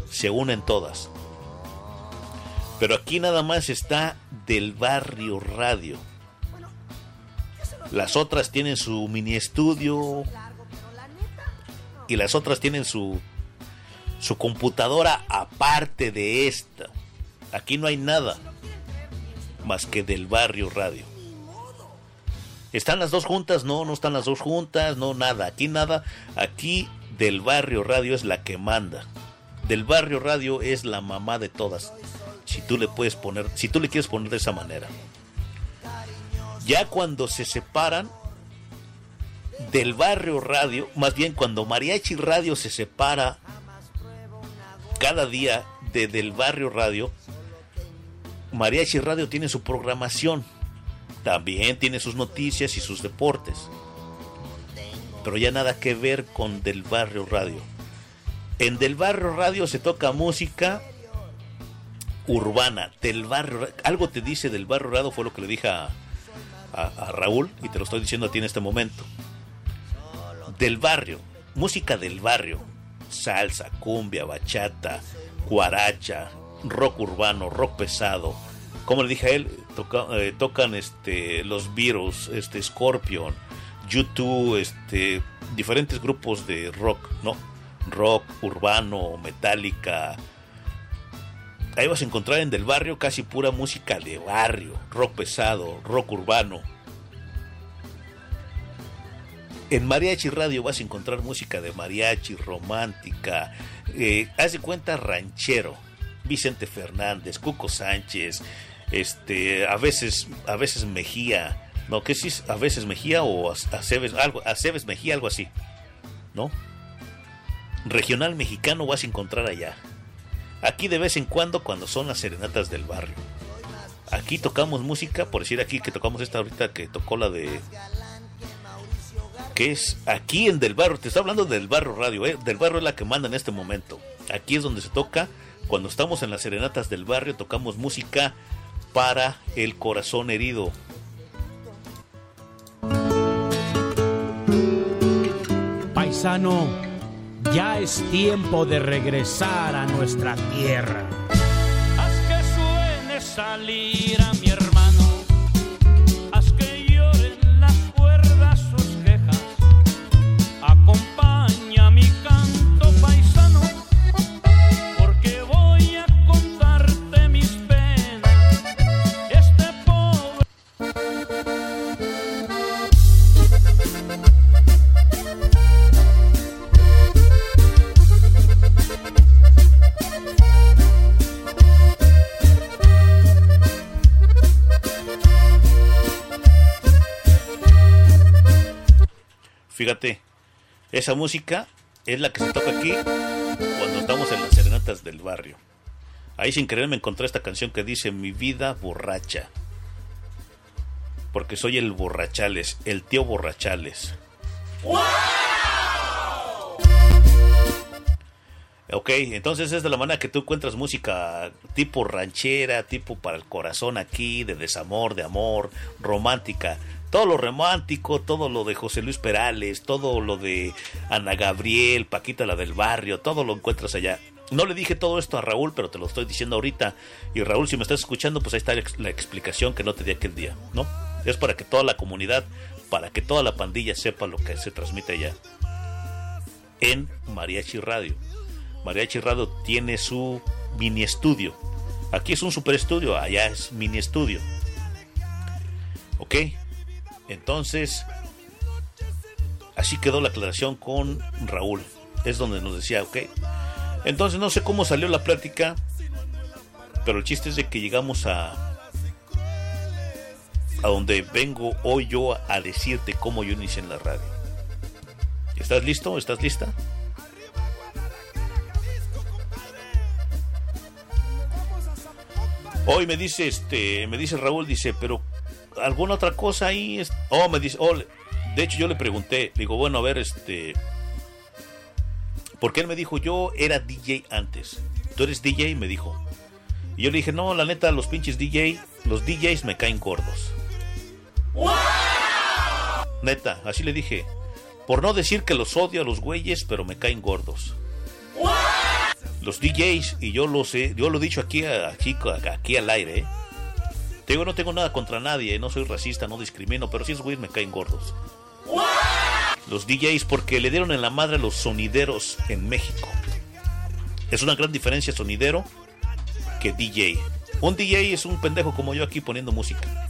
se unen todas. Pero aquí nada más está del barrio radio. Las otras tienen su mini estudio y las otras tienen su su computadora aparte de esta. Aquí no hay nada más que del barrio radio. ¿Están las dos juntas? No, no están las dos juntas, no, nada. Aquí nada. Aquí del barrio radio es la que manda. Del barrio radio es la mamá de todas. Si tú le puedes poner, si tú le quieres poner de esa manera. Ya cuando se separan del barrio radio, más bien cuando Mariachi Radio se separa cada día de del barrio radio, Mariachi Radio tiene su programación también tiene sus noticias y sus deportes. Pero ya nada que ver con Del Barrio Radio. En Del Barrio Radio se toca música urbana. Del barrio, algo te dice del Barrio Radio, fue lo que le dije a, a, Raúl y te lo estoy diciendo a ti en este momento. del barrio, música del barrio, salsa, cumbia, bachata, guaracha, rock urbano, rock pesado. Como le dije a él, eh, tocan este, los Beatles, este, Scorpion, YouTube, este, diferentes grupos de rock, ¿no? Rock urbano, metálica. Ahí vas a encontrar en Del Barrio casi pura música de barrio, rock pesado, rock urbano. En Mariachi Radio vas a encontrar música de mariachi, romántica, eh, haz de cuenta ranchero, Vicente Fernández, Cuco Sánchez, este, a veces, a veces Mejía, no, que sí, es a veces Mejía o a, algo, Mejía, algo así, ¿no? Regional mexicano vas a encontrar allá. Aquí de vez en cuando, cuando son las serenatas del barrio. Aquí tocamos música, por decir aquí que tocamos esta ahorita que tocó la de que es aquí en Del Barrio, te estoy hablando del Barrio Radio, ¿eh? Del Barrio es la que manda en este momento. Aquí es donde se toca, cuando estamos en las serenatas del barrio, tocamos música para el corazón herido. Paisano, ya es tiempo de regresar a nuestra tierra. Haz que suene salir Fíjate, esa música es la que se toca aquí cuando estamos en las serenatas del barrio. Ahí sin querer me encontré esta canción que dice Mi vida borracha. Porque soy el borrachales, el tío borrachales. Ok, entonces es de la manera que tú encuentras música tipo ranchera, tipo para el corazón aquí, de desamor, de amor, romántica. Todo lo romántico, todo lo de José Luis Perales, todo lo de Ana Gabriel, Paquita la del barrio, todo lo encuentras allá. No le dije todo esto a Raúl, pero te lo estoy diciendo ahorita. Y Raúl, si me estás escuchando, pues ahí está la ex- la explicación que no te di aquel día, ¿no? Es para que toda la comunidad, para que toda la pandilla sepa lo que se transmite allá. En Mariachi Radio. Mariachi Radio tiene su mini estudio. Aquí es un super estudio, allá es mini estudio. ¿Ok? Entonces, así quedó la aclaración con Raúl. Es donde nos decía, ok. Entonces no sé cómo salió la plática, pero el chiste es de que llegamos a a donde vengo hoy yo a decirte cómo yo inicié en la radio. ¿Estás listo? ¿Estás lista? Hoy me dice este, me dice Raúl, dice, pero alguna otra cosa ahí, oh, me dice, oh, de hecho yo le pregunté, digo, bueno, a ver, este, porque él me dijo, yo era DJ antes, tú eres DJ, me dijo, y yo le dije, no, la neta, los pinches DJ, los DJs me caen gordos, neta, así le dije, por no decir que los odio a los güeyes, pero me caen gordos. Los DJs, y yo lo sé, yo lo he dicho aquí, aquí, aquí al aire, ¿eh? Digo, no tengo nada contra nadie, ¿eh? no soy racista, no discrimino, pero sí esos güeyes me caen gordos. Los DJs porque le dieron en la madre a los sonideros en México. Es una gran diferencia sonidero que DJ. Un DJ es un pendejo como yo aquí poniendo música.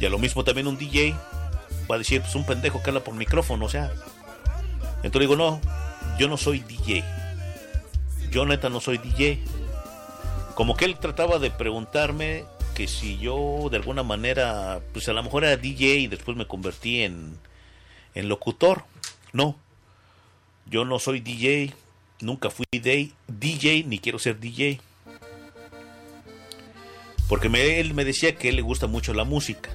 Y a lo mismo también un DJ va a decir, pues un pendejo que habla por micrófono, o sea. Entonces digo, no, yo no soy DJ. Yo neta no soy DJ. Como que él trataba de preguntarme que si yo de alguna manera, pues a lo mejor era DJ y después me convertí en, en locutor. No, yo no soy DJ, nunca fui DJ, ni quiero ser DJ. Porque me- él me decía que él le gusta mucho la música.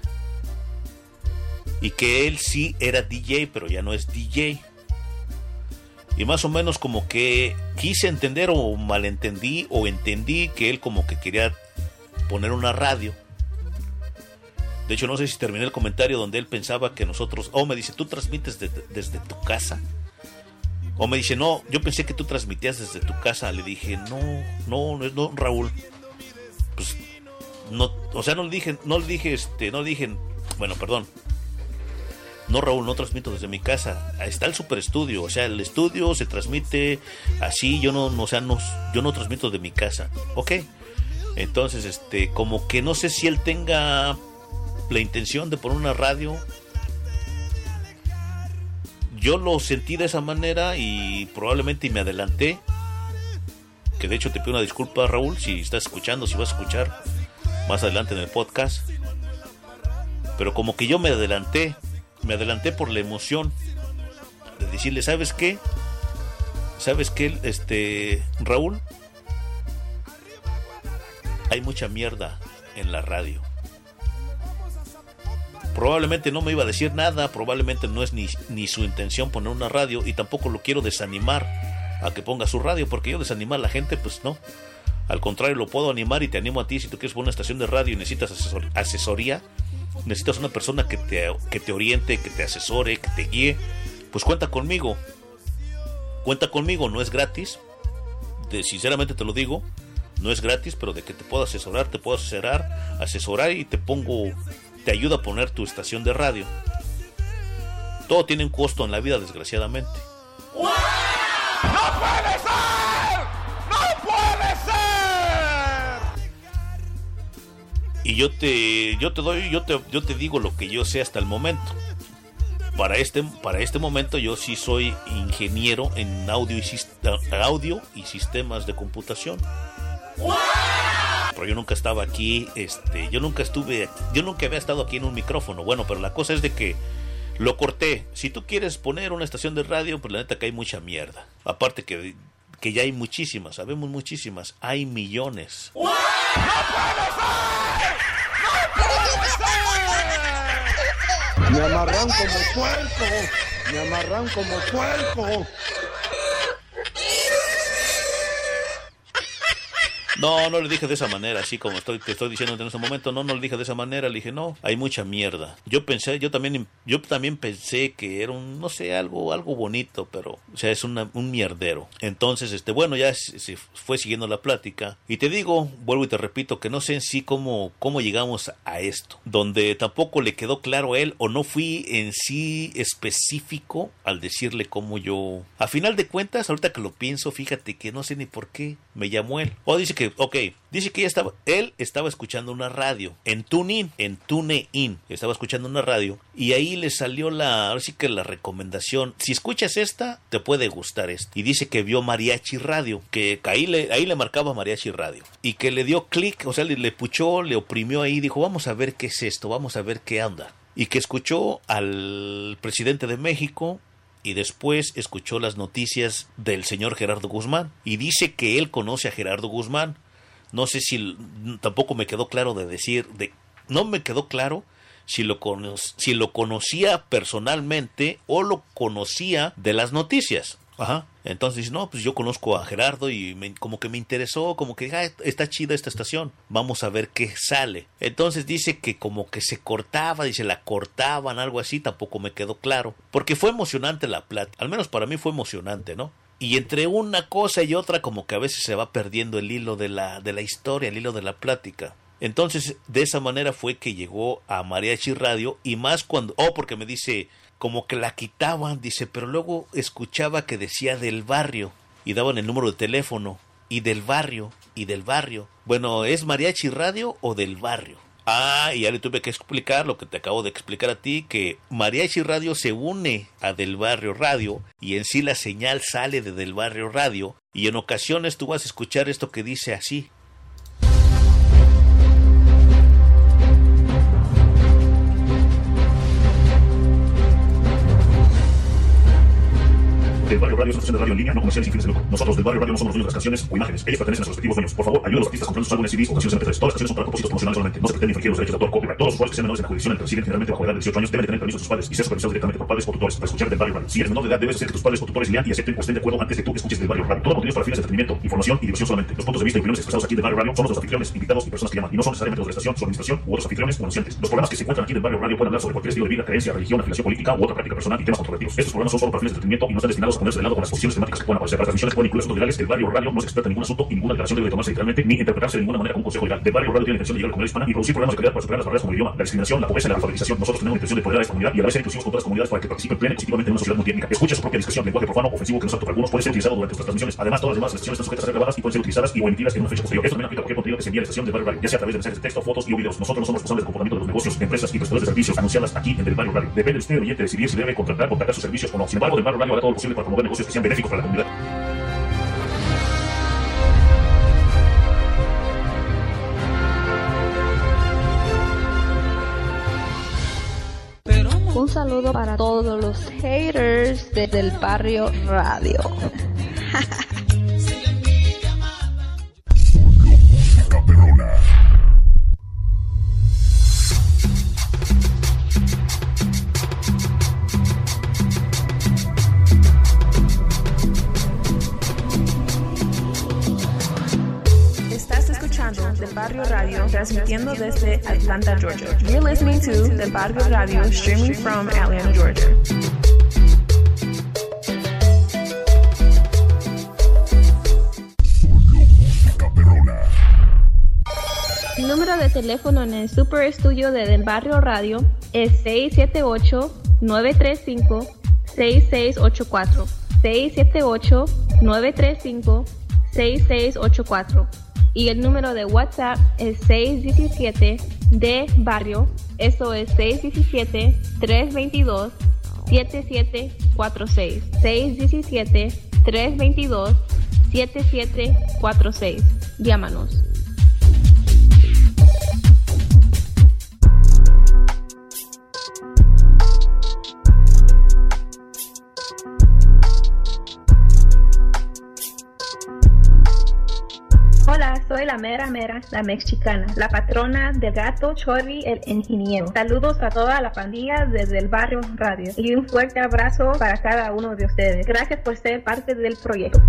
Y que él sí era DJ, pero ya no es DJ. Y más o menos como que quise entender o malentendí o entendí que él como que quería poner una radio. De hecho, no sé si terminé el comentario donde él pensaba que nosotros, o me dice, tú transmites de- desde tu casa. O me dice, no, yo pensé que tú transmitías desde tu casa. Le dije, no, no, no, no, Raúl. Pues, no, o sea, no le dije, no le dije, este, no le dije, bueno, perdón. No, Raúl, no transmito desde mi casa. Está el super estudio. O sea, el estudio se transmite así. Yo no, no, o sea, no, yo no transmito de mi casa. Ok. Entonces, este, como que no sé si él tenga la intención de poner una radio. Yo lo sentí de esa manera y probablemente me adelanté. Que de hecho te pido una disculpa, Raúl, si estás escuchando, si vas a escuchar más adelante en el podcast. Pero como que yo me adelanté, me adelanté por la emoción de decirle, ¿sabes qué? ¿Sabes qué, este, Raúl? Hay mucha mierda en la radio. Probablemente no me iba a decir nada, probablemente no es ni, ni su intención poner una radio y tampoco lo quiero desanimar a que ponga su radio, porque yo desanimar a la gente, pues no. Al contrario, lo puedo animar y te animo a ti si tú quieres poner una estación de radio y necesitas asesor- asesoría, necesitas una persona que te, que te oriente, que te asesore, que te guíe, pues cuenta conmigo. Cuenta conmigo, no es gratis. Sinceramente te lo digo, no es gratis, pero de que te puedo asesorar, te puedo asesorar, asesorar y te pongo, te ayuda a poner tu estación de radio. Todo tiene un costo en la vida, desgraciadamente. ¡No puede ser! ¡No puede ser! Y yo te, yo te doy, yo te, yo te digo lo que yo sé hasta el momento. Para este, para este momento yo sí soy ingeniero en audio y, audio y sistemas de computación. Pero yo nunca estaba aquí, este, yo nunca estuve, yo nunca había estado aquí en un micrófono. Bueno, pero la cosa es de que lo corté. Si tú quieres poner una estación de radio, pues la neta que hay mucha mierda. Aparte que, que ya hay muchísimas, sabemos muchísimas, hay millones. Me amarran como puerco. Me amarran como puerco. No, no le dije de esa manera, así como estoy, te estoy diciendo en este momento, no, no le dije de esa manera, le dije, no, hay mucha mierda. Yo pensé, yo también, yo también pensé que era un, no sé, algo, algo bonito, pero, o sea, es una- un mierdero. Entonces, este, bueno, ya se, fue siguiendo la plática. Y te digo, vuelvo y te repito, que no sé en sí cómo, cómo llegamos a esto, donde tampoco le quedó claro a él, o no fui en sí específico al decirle cómo yo, a final de cuentas, ahorita que lo pienso, fíjate que no sé ni por qué me llamó él. O dice que, ok, dice que estaba, él estaba escuchando una radio en TuneIn, en TuneIn, estaba escuchando una radio y ahí le salió la, ahora sí que la recomendación, si escuchas esta, te puede gustar esta. Y dice que vio Mariachi Radio, que ahí le, ahí le marcaba Mariachi Radio y que le dio clic, o sea, le, le puchó, le oprimió ahí, dijo, vamos a ver qué es esto, vamos a ver qué anda. Y que escuchó al presidente de México, y después escuchó las noticias del señor Gerardo Guzmán y dice que él conoce a Gerardo Guzmán. No sé si tampoco me quedó claro de decir de no me quedó claro si lo cono- si lo conocía personalmente o lo conocía de las noticias. Ajá. Entonces dice, no, pues yo conozco a Gerardo y me- como que me interesó, como que ah, está chida esta estación, vamos a ver qué sale. Entonces dice que como que se cortaba, dice la cortaban, algo así, tampoco me quedó claro. Porque fue emocionante la plática, al menos para mí fue emocionante, ¿no? Y entre una cosa y otra como que a veces se va perdiendo el hilo de la, de la historia, el hilo de la plática. Entonces, de esa manera fue que llegó a Mariachi Radio y más cuando, oh, porque me dice, como que la quitaban, dice, pero luego escuchaba que decía del barrio y daban el número de teléfono y del barrio y del barrio. Bueno, ¿es Mariachi Radio o del barrio? Ah, y ya le tuve que explicar lo que te acabo de explicar a ti, que Mariachi Radio se une a Del Barrio Radio y en sí la señal sale de Del Barrio Radio y en ocasiones tú vas a escuchar esto que dice así. Del Barrio Radio es una estación de radio en línea no comercial sin fines de lucro. Nosotros del Barrio Radio no somos dueños de las canciones o imágenes. Ellas pertenecen a sus respectivos dueños. Por favor, ayuden a los artistas comprando sus álbumes, CDs o canciones MP3. Todas las canciones son para propósitos promocionales solamente. No se pretende infringir los derechos de autor, copyright. Todos los usuarios que sean menores en la jurisdicción residen generalmente bajo edad de 18 años deben de tener permiso de sus padres y ser supervisados directamente por padres o tutores para escuchar del Barrio Radio. Si eres menor de edad, debes hacer que tus padres o tutores lean y acepten o estén de acuerdo antes de que tú escuches del Barrio Radio. Todo contenido para fines de entretenimiento, información y diversión solamente. Los puntos de vista y opiniones expresados aquí del Barrio Radio son los de los anfitriones, invitados y personas que llaman, y no son necesariamente los de la estación, su administración u otros anfitriones o anunciantes. Los programas que se encuentran aquí del Barrio Radio pueden hablar sobre cualquier estilo de vida, creencia, religión, afiliación política u otra práctica personal y temas controvertidos. Estos programas son solo para fines de entretenimiento y no están destinados ponerse de lado con las posiciones temáticas que puedan aparecer. Las transmisiones pueden incluir asuntos legales. El Barrio Radio no es experto en ningún asunto y ninguna declaración debe tomarse literalmente ni interpretarse de ninguna manera como un consejo legal. El Barrio Radio tiene la intención de llegar a la comunidad hispana y producir programas de calidad para superar las barreras como el idioma, la discriminación, la pobreza y la alfabetización. Nosotros tenemos la intención de poder a esta comunidad y a la vez ser inclusivos con todas las comunidades para que participen plena y positivamente en una sociedad multiétnica. Escucha su propia discreción. Lenguaje profano, ofensivo que no es apto para algunos puede ser utilizado durante nuestras transmisiones. Además, todas las demás sesiones están sujetas a ser grabadas y pueden ser utilizadas y o emitidas en una fecha posterior. Esto también aplica a cualquier contenido que se envíe a la estación del Barrio Radio, ya sea a través de mensajes de texto, fotos y o videos. Nosotros no somos responsables del comportamiento de los negocios, empresas y prestadores de servicios anunciadas aquí en el Barrio Radio. Depende de usted, el oyente, decidir si debe contratar, contratar sus servicios o no. Sin embargo, del Barrio Radio hará todo lo posible para promover negocios que sean benéficos para la comunidad. Un saludo para todos los haters de- del barrio radio. transmitiendo desde Atlanta, Georgia. You're listening to Del Barrio Radio, streaming from Atlanta, Georgia. El número de teléfono en el Super Estudio de Del Barrio Radio es 678-935-6684. 678-935-6684. Y el número de WhatsApp es 617 de Barrio. Eso es 617-322. 7746 617 322 7746 Llámanos. Soy la mera mera, la mexicana, la patrona de gato Chorri el ingeniero. Saludos a toda la pandilla desde el barrio radio y un fuerte abrazo para cada uno de ustedes. Gracias por ser parte del proyecto.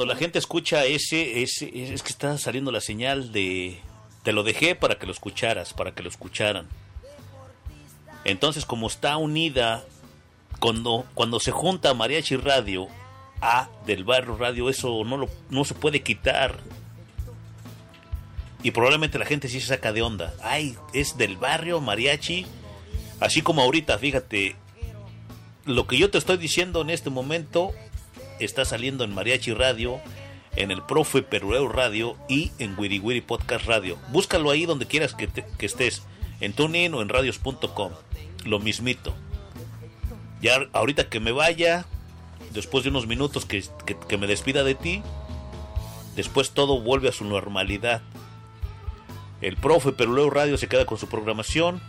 Cuando la gente escucha ese, ese, es que está saliendo la señal de te lo dejé para que lo escucharas, para que lo escucharan. Entonces, como está unida, cuando, cuando se junta Mariachi Radio a del barrio radio, eso no, lo, no se puede quitar. Y probablemente la gente sí se saca de onda. Ay, es del barrio mariachi. Así como ahorita, fíjate, lo que yo te estoy diciendo en este momento está saliendo en Mariachi Radio, en el Profe Perureo Radio y en Wiri Wiri Podcast Radio. Búscalo ahí donde quieras que, estés, en TuneIn o en radios.com. Lo mismito. Ya ahorita que me vaya, después de unos minutos que, que- me despida de ti, después todo vuelve a su normalidad. El Profe Peruleo Radio se queda con su programación.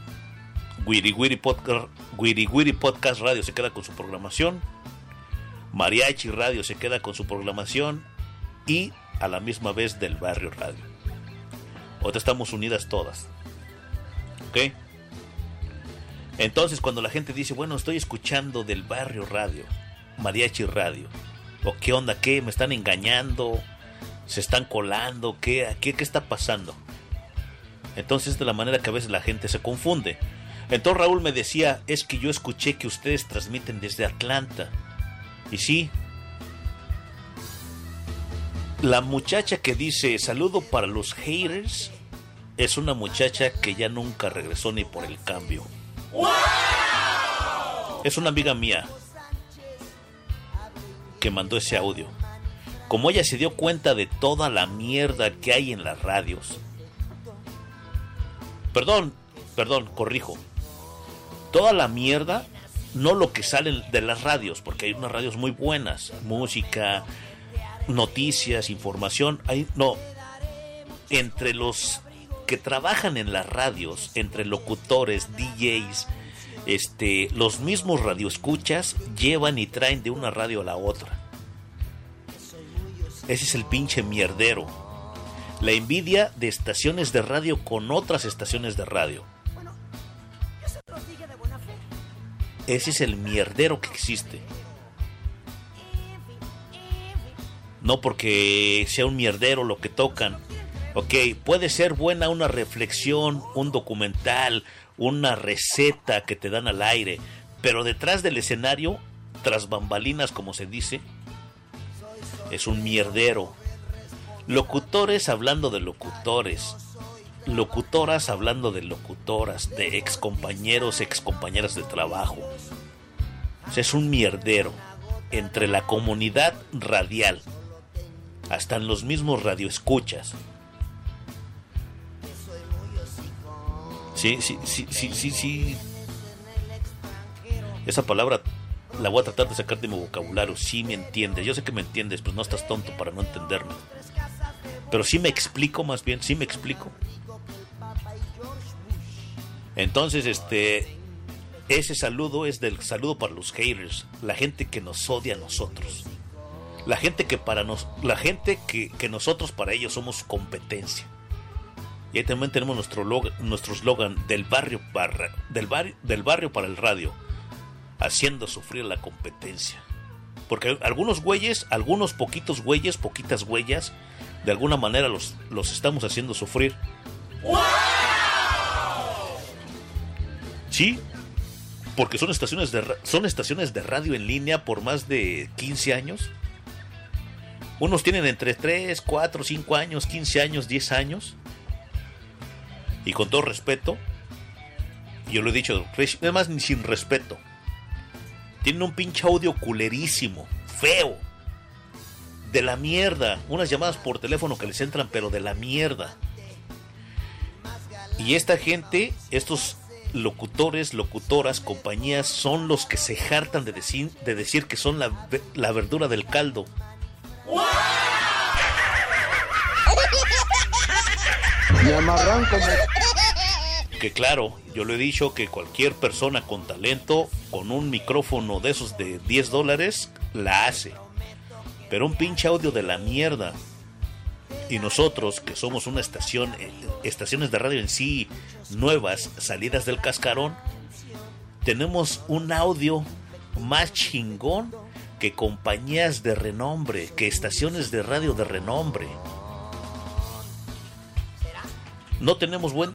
Wiri Wiri Podcast Radio se queda con su programación. Mariachi Radio se queda con su programación. Y a la misma vez del Barrio Radio. Ahora estamos unidas todas. ¿Ok? Entonces cuando la gente dice, bueno, estoy escuchando del Barrio Radio, Mariachi Radio. ¿O qué onda? ¿Qué? ¿Me están engañando? ¿Se están colando? ¿Qué, qué, qué está pasando? Entonces de la manera que a veces la gente se confunde. Entonces Raúl me decía, es que yo escuché que ustedes transmiten desde Atlanta. Y sí. La muchacha que dice saludo para los haters es una muchacha que ya nunca regresó ni por el cambio. Es una amiga mía que mandó ese audio. Como ella se dio cuenta de toda la mierda que hay en las radios, Perdón, perdón, corrijo. Toda la mierda, no lo que sale de las radios, porque hay unas radios muy buenas, música, noticias, información, hay no entre los que trabajan en las radios, entre locutores, DJs, este, los mismos radioescuchas llevan y traen de una radio a la otra. Ese es el pinche mierdero. La envidia de estaciones de radio con otras estaciones de radio. Ese es el mierdero que existe. No porque sea un mierdero lo que tocan. Ok, puede ser buena una reflexión, un documental, una receta que te dan al aire, pero detrás del escenario, tras bambalinas como se dice, es un mierdero. Locutores hablando de locutores, locutoras hablando de locutoras, de ex compañeros, ex compañeras de trabajo. O sea, es un mierdero entre la comunidad radial, hasta en los mismos radioescuchas. Sí, sí, sí, sí, sí, sí. Esa palabra la voy a tratar de sacar de mi vocabulario. Sí me entiendes. Yo sé que me entiendes, pero no estás tonto para no entenderme. Pero sí me explico más bien, sí me explico. Entonces, este, ese saludo es del saludo para los haters, la gente que nos odia a nosotros. La gente que para nos, la gente que, que nosotros para ellos somos competencia. Y ahí también tenemos nuestro nuestro slogan del barrio para del barrio del barrio para el radio, haciendo sufrir la competencia. Porque algunos güeyes, algunos poquitos güeyes, poquitas huellas, de alguna manera los, los estamos haciendo sufrir. Sí, porque son estaciones de son estaciones de radio en línea por más de 15 años. Unos tienen entre 3, 4, 5 años, 15 años, 10 años. Y con todo respeto, yo lo he dicho, además ni sin respeto. Tienen un pinche audio culerísimo, feo. De la mierda. Unas llamadas por teléfono que les entran, pero de la mierda. Y esta gente, estos locutores, locutoras, compañías, son los que se hartan de decir, de decir que son la, la verdura del caldo. Me amarran como... Que claro, yo lo he dicho que cualquier persona con talento, con un micrófono de esos de 10 dólares, la hace. Pero un pinche audio de la mierda. Y nosotros, que somos una estación, eh, estaciones de radio en sí, nuevas, salidas del cascarón, tenemos un audio más chingón que compañías de renombre, que estaciones de radio de renombre. No tenemos buen